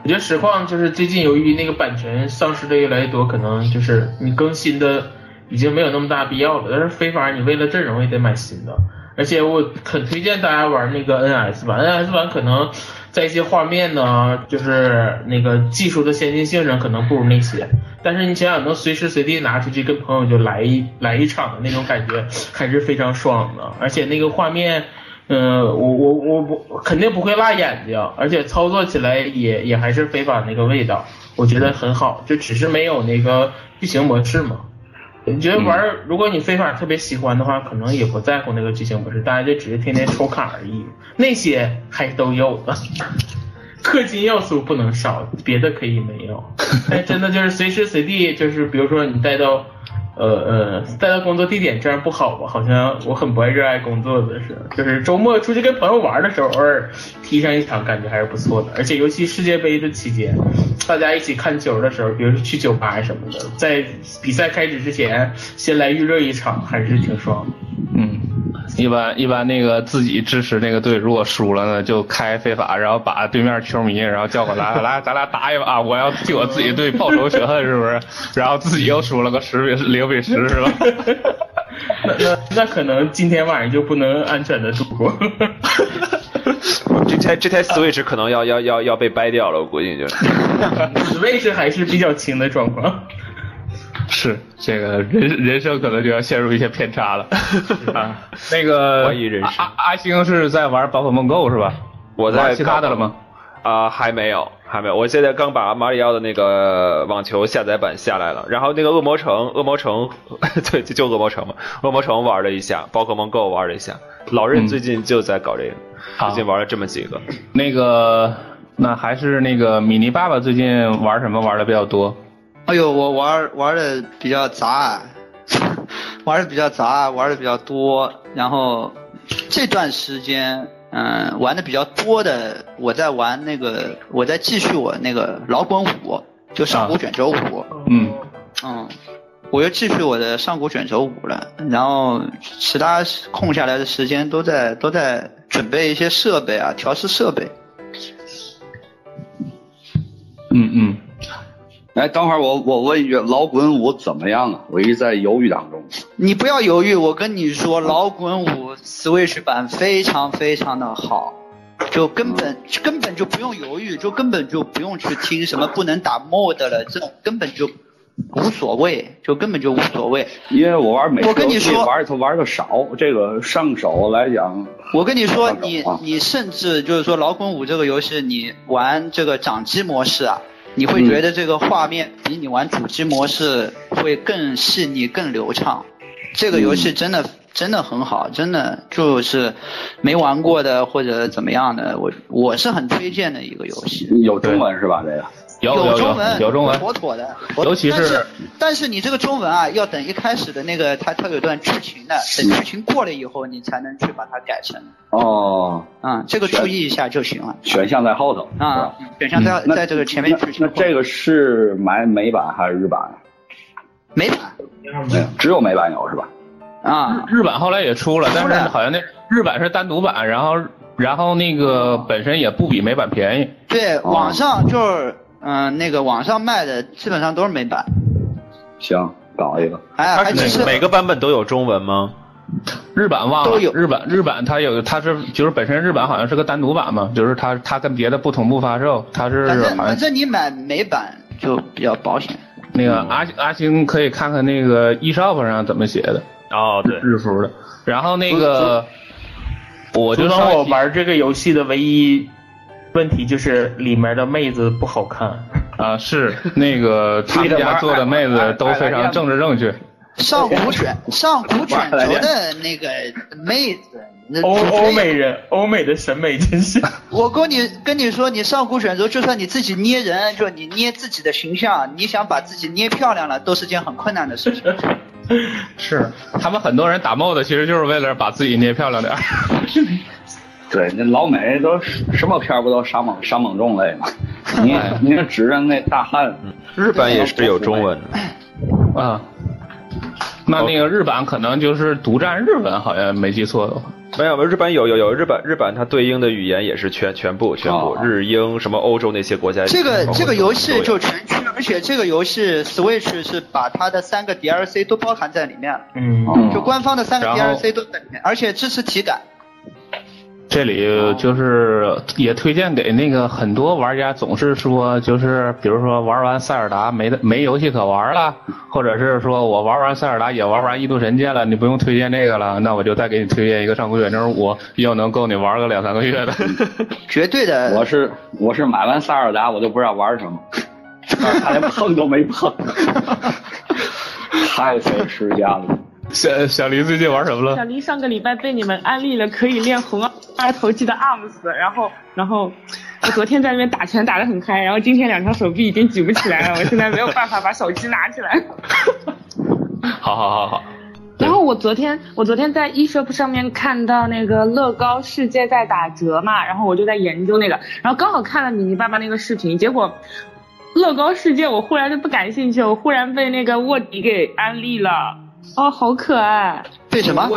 我觉得实况就是最近由于那个版权丧失的越来越多，可能就是你更新的已经没有那么大必要了。但是非法你为了阵容也得买新的，而且我很推荐大家玩那个 NS 版，NS 版可能在一些画面呢，就是那个技术的先进性上可能不如那些，但是你想想能随时随地拿出去跟朋友就来一来一场的那种感觉，还是非常爽的，而且那个画面。嗯，我我我不肯定不会辣眼睛，而且操作起来也也还是非法那个味道，我觉得很好，就只是没有那个剧情模式嘛。你觉得玩儿，如果你非法特别喜欢的话，可能也不在乎那个剧情模式，大家就只是天天抽卡而已，那些还都有的。氪金要素不能少，别的可以没有。但真的就是随时随地，就是比如说你带到，呃呃，带到工作地点，这样不好吧？好像我很不爱热爱工作的是，就是周末出去跟朋友玩的时候，偶尔踢上一场，感觉还是不错的。而且尤其世界杯的期间，大家一起看球的时候，比如说去酒吧什么的，在比赛开始之前先来预热一场，还是挺爽的。嗯，一般一般那个自己支持那个队，如果输了呢，就开非法，然后把对面球迷，然后叫过来，来 咱俩打一把，我要替我自己队报仇雪恨，是不是？然后自己又输了个十比零比十，是吧？那那那可能今天晚上就不能安全的度过。这台这台 Switch 可能要要要要被掰掉了，我估计就。Switch 还是比较轻的状况。是这个人人生可能就要陷入一些偏差了 啊。那个怀疑人生阿阿星是在玩宝可梦 Go 是吧？我在玩其他的了吗？啊、还没有，还没有。我现在刚把马里奥的那个网球下载版下来了，然后那个恶魔城，恶魔城，对，就就恶魔城嘛，恶魔城玩了一下，宝可梦 Go 玩了一下。老任嗯最近就在搞这个，好最近玩了这么几个。那个那还是那个米妮爸爸最近玩什么玩的比较多？哎呦，我玩玩的 比较杂，玩的比较杂，玩的比较多。然后这段时间，嗯，玩的比较多的，我在玩那个，我在继续我那个老滚五，就上古卷轴五。嗯，嗯，我又继续我的上古卷轴五了。然后其他空下来的时间都在都在准备一些设备啊，调试设备。嗯嗯，哎，等会儿我我问一句，老滚五怎么样啊？我一直在犹豫当中。你不要犹豫，我跟你说，老滚五 Switch 版非常非常的好，就根本根本就不用犹豫，就根本就不用去听什么不能打 mod 了，这种根本就无所谓，就根本就无所谓。因为我玩美我跟你说玩它玩的少，这个上手来讲，我跟你说，你你甚至就是说老滚五这个游戏，你玩这个掌机模式啊，你会觉得这个画面比你玩主机模式会更细腻、更流畅。这个游戏真的、真的很好，真的就是没玩过的或者怎么样的，我我是很推荐的一个游戏。有中文是吧？这个有有中文，有中文，妥妥的。尤其是但是，但是你这个中文啊，要等一开始的那个它它有段剧情的，等剧情过了以后，你才能去把它改成。哦，嗯，这个注意一下就行了。选项在后头啊？，选项在那在这个前面剧情那这个是买美版还是日版？美版没有，只有美版有是吧？啊，日版后来也出了，但是好像那日版是单独版，然后然后那个本身也不比美版便宜。对，哦网上就是嗯、那个网上卖的基本上都是美版，行，搞一个。哎，它还是是每个版本都有中文吗？日版忘了，都有日版日版它有它是就是本身日版好像是个单独版嘛，就是它它跟别的不同步发售，它是反正反正你买美版就比较保险。那个阿阿星可以看看那个 eShop 上怎么写的哦，对，日服的，然后那个我就阻稍微提挡我玩这个游戏的唯一问题就是里面的妹子不好看。啊是那个 他们家做的妹子都非常政治正确。上古卷上古卷轴的那个妹子，那欧欧美人，欧美的审美真是。我跟你跟你说，你上古卷轴，就算你自己捏人，就你捏自己的形象，你想把自己捏漂亮了，都是件很困难的事情。是，他们很多人打 mod 其实就是为了把自己捏漂亮点儿。对，那老美都什么片儿不都杀猛杀猛种类吗？你你看指着那大汉，日本也是有中文的。啊，那那个日版可能就是独占日文，好像没记错的话。没有，日本有有有日本日本它对应的语言也是全全部全部哦日英什么欧洲那些国家。这个这个游戏就全区，而且这个游戏 Switch 是把它的三个 DLC 都包含在里面了，嗯，嗯就官方的三个 DLC 都在里面，而且支持体感。这里就是也推荐给那个很多玩家，总是说就是比如说玩完塞尔达没的没游戏可玩了，或者是说我玩完塞尔达也玩完异度神剑了，你不用推荐这个了，那我就再给你推荐一个上古卷轴五，又能够你玩个两三个月的。绝对的，我是我是买完塞尔达我就不知道玩什么，他 连碰都没碰，太费时间了。小小黎最近玩什么了？小黎上个礼拜被你们安利了可以练红二头肌的 arms，然后然后我昨天在那边打拳打得很嗨，然后今天两条手臂已经举不起来了，我现在没有办法把手机拿起来。好好好好，然后我昨天我昨天在 eShop 上面看到那个乐高世界在打折嘛，然后我就在研究那个，然后刚好看了米妮爸爸那个视频，结果乐高世界我忽然就不感兴趣，我忽然被那个卧底给安利了。哦，好可爱！对什么？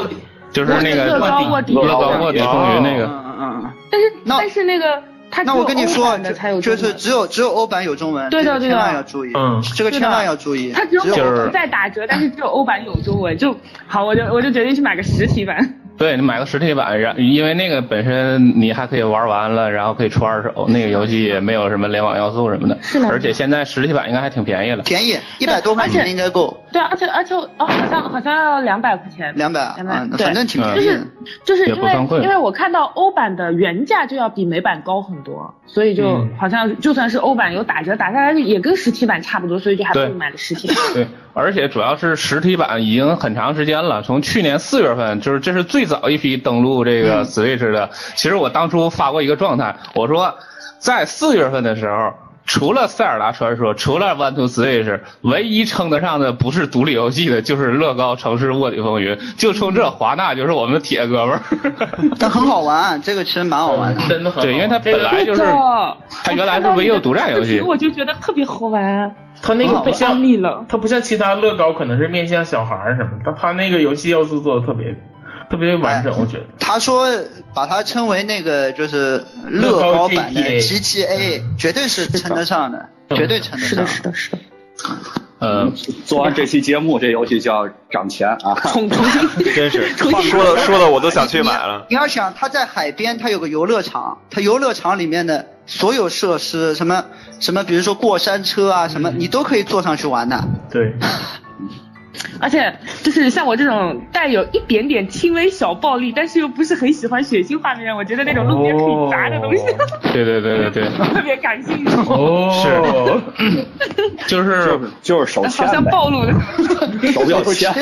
就是那个乐高卧底，乐高卧底风云那个。嗯嗯嗯。但是但是那个他那我跟你说，的才有就是只有只有欧版有中文，对的对的千万要注意，嗯这个千万要注意。它只有就是欧版在打折，但是只有欧版有中文，就好，我就我就决定去买个实体版。对你买个实体版，然因为那个本身你还可以玩完了，然后可以出二手，那个游戏也没有什么联网要素什么的。是的而且现在实体版应该还挺便宜了。便宜，一百多块钱应该够，对啊，而且而且哦，好像好像要两百块钱。两百，两百反正挺便就是宜的。就是因为也不算贵因为我看到欧版的原价就要比美版高很多，所以就嗯好像就算是欧版有打折，打下来也跟实体版差不多，所以就还不如买了实体版。对，而且主要是实体版已经很长时间了，从去年四月份，就是这是最早一批登陆这个 Switch 的。其实我当初发过一个状态，我说在四月份的时候。除了《塞尔达传说》，除了《One to Switch》，唯一称得上的不是独立游戏的，就是《乐高城市卧底风云》。就冲这，华纳就是我们的铁哥们儿。但很好玩，这个其实蛮好玩的。真的很好对，因为它本来就是的它原来是唯一的独占游戏我就觉得特别好玩。它那个不像它不像其他乐高可能是面向小孩儿什么的，它那个游戏要素做的特别特别完整，我觉得。他说把它称为那个就是乐高版的 GTA，绝对是称得上的，绝对称得上。是的，是的，是的。呃，做完这期节目，这游戏就要涨钱啊！重重新 真是说的说的我都想去买了。你要想，它在海边，它有个游乐场，它游乐场里面的所有设施，什么什么，比如说过山车啊，什么你都可以坐上去玩的。对，而且就是像我这种带有一点点轻微小暴力，但是又不是很喜欢血腥画面，我觉得那种路边可以砸的东西，对对对对对，特别感兴趣。哦，是 就是就是手好像暴露了。手要欠。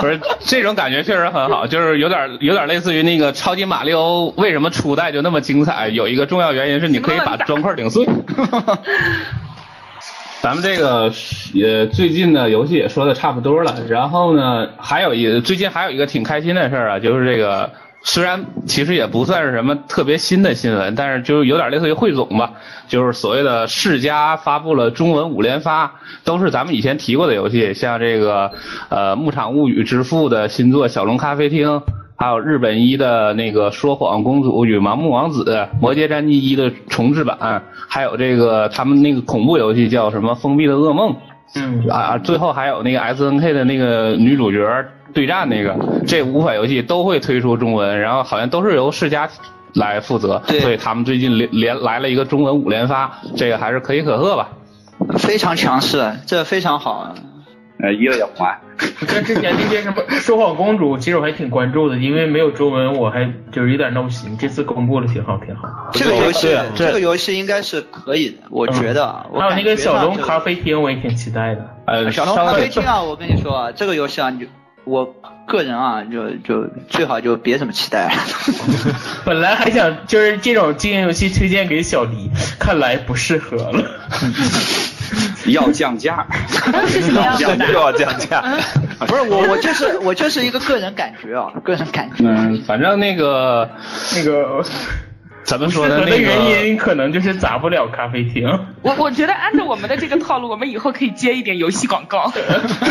不是这种感觉确实很好，就是有点有点类似于那个超级马里奥为什么初代就那么精彩，有一个重要原因是你可以把砖块顶碎。咱们这个呃最近的游戏也说的差不多了，然后呢还有一最近还有一个挺开心的事儿啊，就是这个虽然其实也不算是什么特别新的新闻，但是就是有点类似于汇总吧，就是所谓的世嘉发布了中文五连发，都是咱们以前提过的游戏，像这个呃《牧场物语》之父的新作《小龙咖啡厅》。还有日本一的那个说谎公主与盲目王子，魔界战记一的重制版，还有这个他们那个恐怖游戏叫什么封闭的噩梦，嗯，啊，最后还有那个 S N K 的那个女主角对战那个，这五款游戏都会推出中文，然后好像都是由世嘉来负责，对所以他们最近连连来了一个中文五连发，这个还是可喜可贺吧。非常强势，这非常好。呃，一个也不买。像之前那些什么说谎公主，其实我还挺关注的，因为没有中文，我还就是有点闹心。这次公布了，挺好，挺好。这个游戏，这个游戏应该是可以的，我觉得啊。我还有那个小龙咖啡厅，我也挺期待的。呃，小龙咖啡厅啊，我跟你说啊，这个游戏啊，你就我个人啊，就就最好就别怎么期待了。本来还想就是这种经营游戏推荐给小黎，看来不适合了。要降价，是什么样又？要降价，不是我，我就是我就是一个个人感觉啊，个人感觉。嗯，反正那个那个怎么说呢？那个原因可能就是砸不了咖啡厅。我我觉得按照我们的这个套路，我们以后可以接一点游戏广告，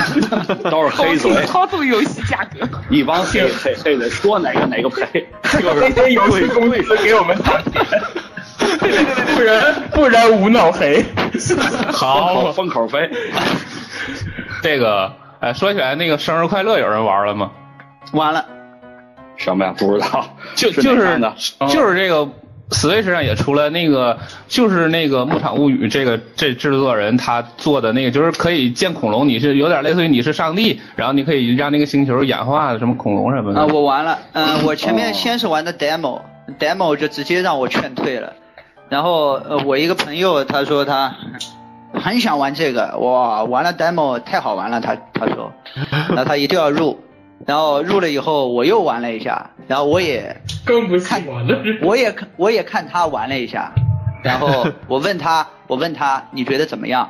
都是黑嘴我可以，操纵游戏价格。一帮黑黑黑的说哪个哪个赔，那些游戏公司给我们打钱，不然不然无脑黑。好封口费。这个，哎，说起来那个生日快乐有人玩了吗？玩了，什么呀？不知道，就就是？就是这个 Switch 上也出了那个，就是那个《牧场物语》这个这制作人他做的那个，就是可以建恐龙，你是有点类似于你是上帝，然后你可以让那个星球演化什么恐龙什么的。啊，我玩了，嗯、我前面先是玩的 demo，demo 就直接让我劝退了。然后呃，我一个朋友他说他很想玩这个，哇，玩了 demo 太好玩了，他他说，然后他一定要入，然后入了以后我又玩了一下，然后我也更不喜欢了。我也看我也看他玩了一下，然后我问他 我问他你觉得怎么样？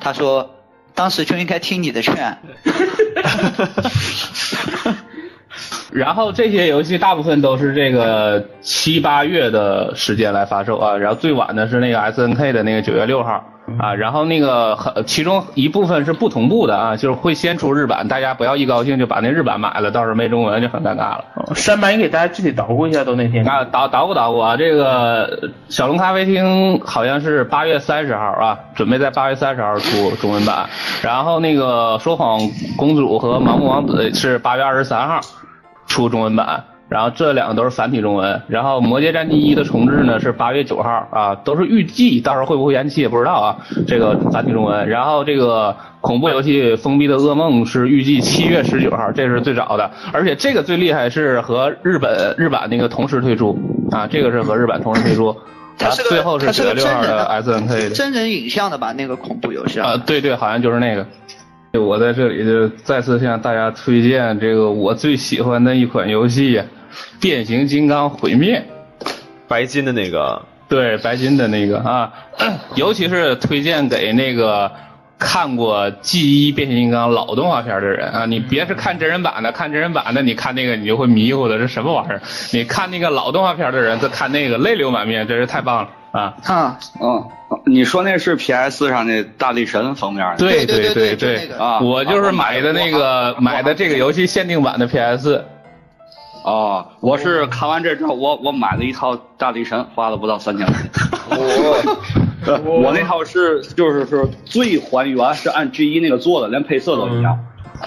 他说当时就应该听你的劝。然后这些游戏大部分都是这个七八月的时间来发售啊，然后最晚的是那个 S N K 的那个九月六号啊，然后那个很其中一部分是不同步的啊，就是会先出日版，大家不要一高兴就把那日版买了，到时候没中文就很尴尬了。山白，你给大家具体捣鼓一下都那天。啊，捣捣鼓捣鼓啊！这个小龙咖啡厅好像是八月三十号啊，准备在八月三十号出中文版。然后那个说谎公主和盲目王子是八月二十三号出中文版。然后这两个都是繁体中文。然后魔界战记一的重置呢是八月九号啊，都是预计，到时候会不会延期也不知道啊。这个繁体中文。然后这个恐怖游戏封闭的噩梦是预计七月十九号，这是最早的。而且这个最厉害是和日本日版那个同时推出啊，这个是和日版同时推出。它是个最后是九月六号的真人的 S N K 的。真人影像的吧？那个恐怖游戏啊，啊，对对，好像就是那个。我在这里就再次向大家推荐这个我最喜欢的一款游戏《变形金刚毁灭》。白金的那个，对，白金的那个啊，尤其是推荐给那个看过 G 一变形金刚老动画片的人啊，你别是看真人版的，看真人版的，你看那个你就会迷糊的，这什么玩意儿？你看那个老动画片的人，再看那个泪流满面，真是太棒了啊！啊，嗯，你说那是 PS 上那大力神封面的？对对对对啊我就是买的那个买的这个游戏限定版的 PS。哦，我是看完这之后，我我买了一套大力神，花了不到三千块钱。呃 我那套是就是是最还原，是按 G 一那个做的，连配色都一样，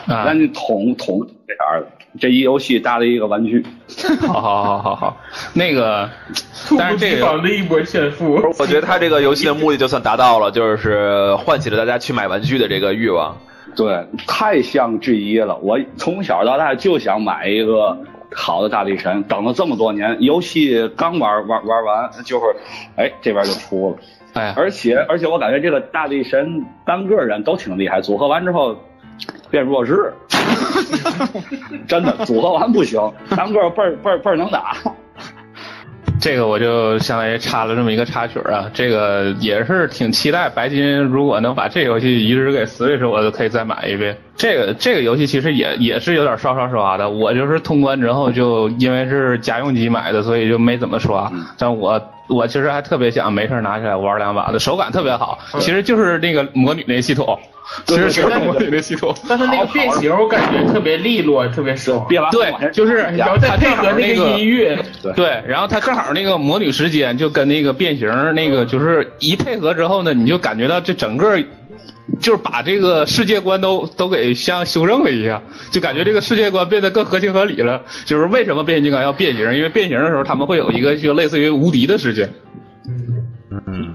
那桶桶这啥的。这一游戏搭了一个玩具，好好好好好，那个，但是这猝不及防个的一波炫富。我觉得他这个游戏的目的就算达到了，就是唤起了大家去买玩具的这个欲望。对，太像 G 一了。我从小到大就想买一个好的大力神，等了这么多年，游戏刚玩玩玩完，就是哎这边就出了。哎，而且而且我感觉这个大力神单个人都挺厉害，组合完之后变弱智，真的组合完不行，单个倍儿倍儿倍儿能打。这个我就相当于插了这么一个插曲啊，这个也是挺期待白金如果能把这游戏移植给 Switch，我就可以再买一遍。这个这个游戏其实也也是有点刷刷刷的，我就是通关之后就因为是家用机买的，所以就没怎么刷。但我我其实还特别想没事儿拿起来玩两把的，手感特别好，其实就是那个魔女那系统，其实就是魔女那系统。但是那个变形我感觉特别利落，特别爽。对，就是然后再配合那个音乐，对，然后它正好那个魔女时间就跟那个变形那个就是一配合之后呢，你就感觉到这整个就是把这个世界观都都给像修正了一样，就感觉这个世界观变得更合情合理了。就是为什么变形金刚要变形？因为变形的时候他们会有一个就类似于无敌的世界。嗯，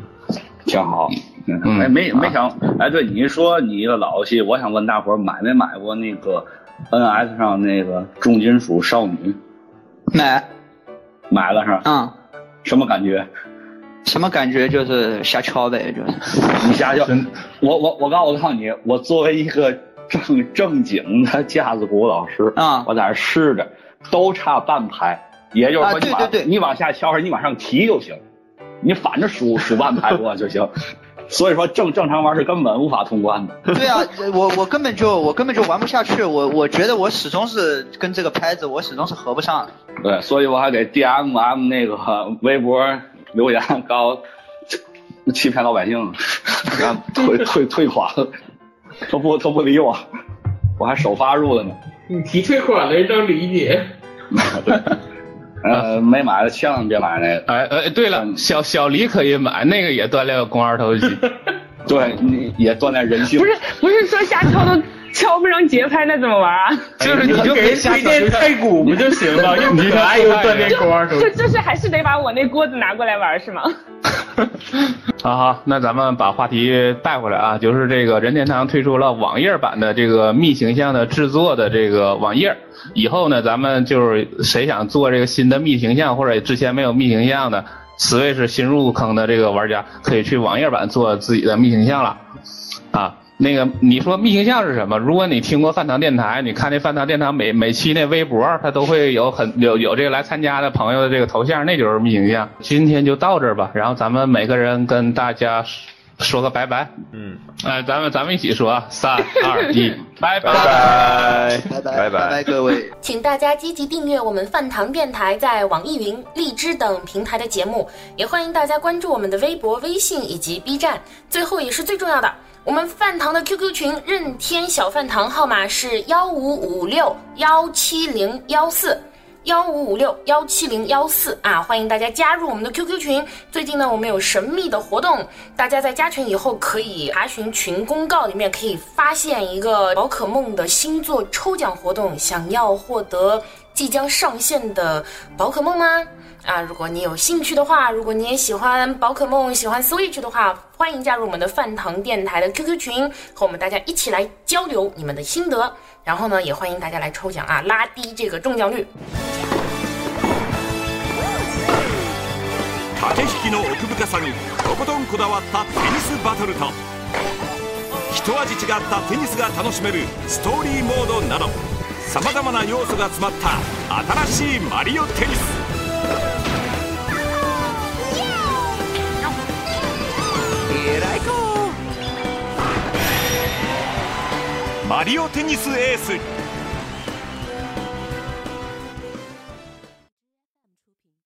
挺好。嗯哎，没没想，哎，对，你说你一个老游戏，我想问大伙买没买过那个 NS 上那个重金属少女？买，买了是吧？嗯，什么感觉？什么感觉？就是瞎敲呗，就是。你瞎敲。我我我告我告诉你，我作为一个正正经的架子鼓老师啊我在那儿试着，都差半拍，也就是说啊你往、对对对你往下敲，你往上提就行，你反着数数半拍过就行。所以说正正常玩是根本无法通关的。对啊，我我根本就我根本就玩不下去，我我觉得我始终是跟这个拍子，我始终是合不上的。对，所以我还给 D M M 那个微博留言，告诉欺骗老百姓，然后退 退退款了，他不他不理我，我还首发入了呢。你提退款了，人都理解。呃，没买的千万别买那个。哎哎，对了，小小黎可以买，那个也锻炼肱二头肌。对，你也锻炼人性。不是不是说瞎敲都敲不上节拍，那怎么玩啊？就是你你就给人就瞎推荐太鼓不就行了？又可爱又锻炼肱二头肌。就就是还是得把我那锅子拿过来玩是吗？好好，那咱们把话题带回来啊，就是这个任天堂推出了网页版的这个密形象的制作的这个网页，以后呢，咱们就是谁想做这个新的密形象，或者之前没有密形象的，Switch 新入坑的这个玩家，可以去网页版做自己的密形象了，啊。那个，你说密形象是什么？如果你听过饭堂电台，你看那饭堂电台每每期那微博，它都会有很有有这个来参加的朋友的这个头像，那就是密形象。今天就到这儿吧，然后咱们每个人跟大家说个拜拜。嗯，哎，咱们咱们一起说啊，三二一，拜 拜拜。拜拜拜拜拜各位。请大家积极订阅我们饭堂电台在网易云、荔枝等平台的节目，也欢迎大家关注我们的微博、微信以及 B 站。最后也是最重要的，我们饭堂的 QQ 群任天小饭堂号码是幺五五六幺七零幺四。幺五五六幺七零幺四啊，欢迎大家加入我们的 QQ 群。最近呢，我们有神秘的活动，大家在加群以后可以查询群公告，里面可以发现一个宝可梦的星座抽奖活动。想要获得即将上线的宝可梦吗？啊，如果你有兴趣的话，如果你也喜欢宝可梦、喜欢 Switch 的话，欢迎加入我们的饭堂电台的 QQ 群，和我们大家一起来交流你们的心得。然后呢，也欢迎大家来抽奖啊，拉低这个中奖率。駆け引きの奥深さにとことんこだわったテニスバトルと一味違ったテニスが楽しめるストーリーモードなどさまざまな要素が詰まった新しいマリオテニス マリオテニスエース。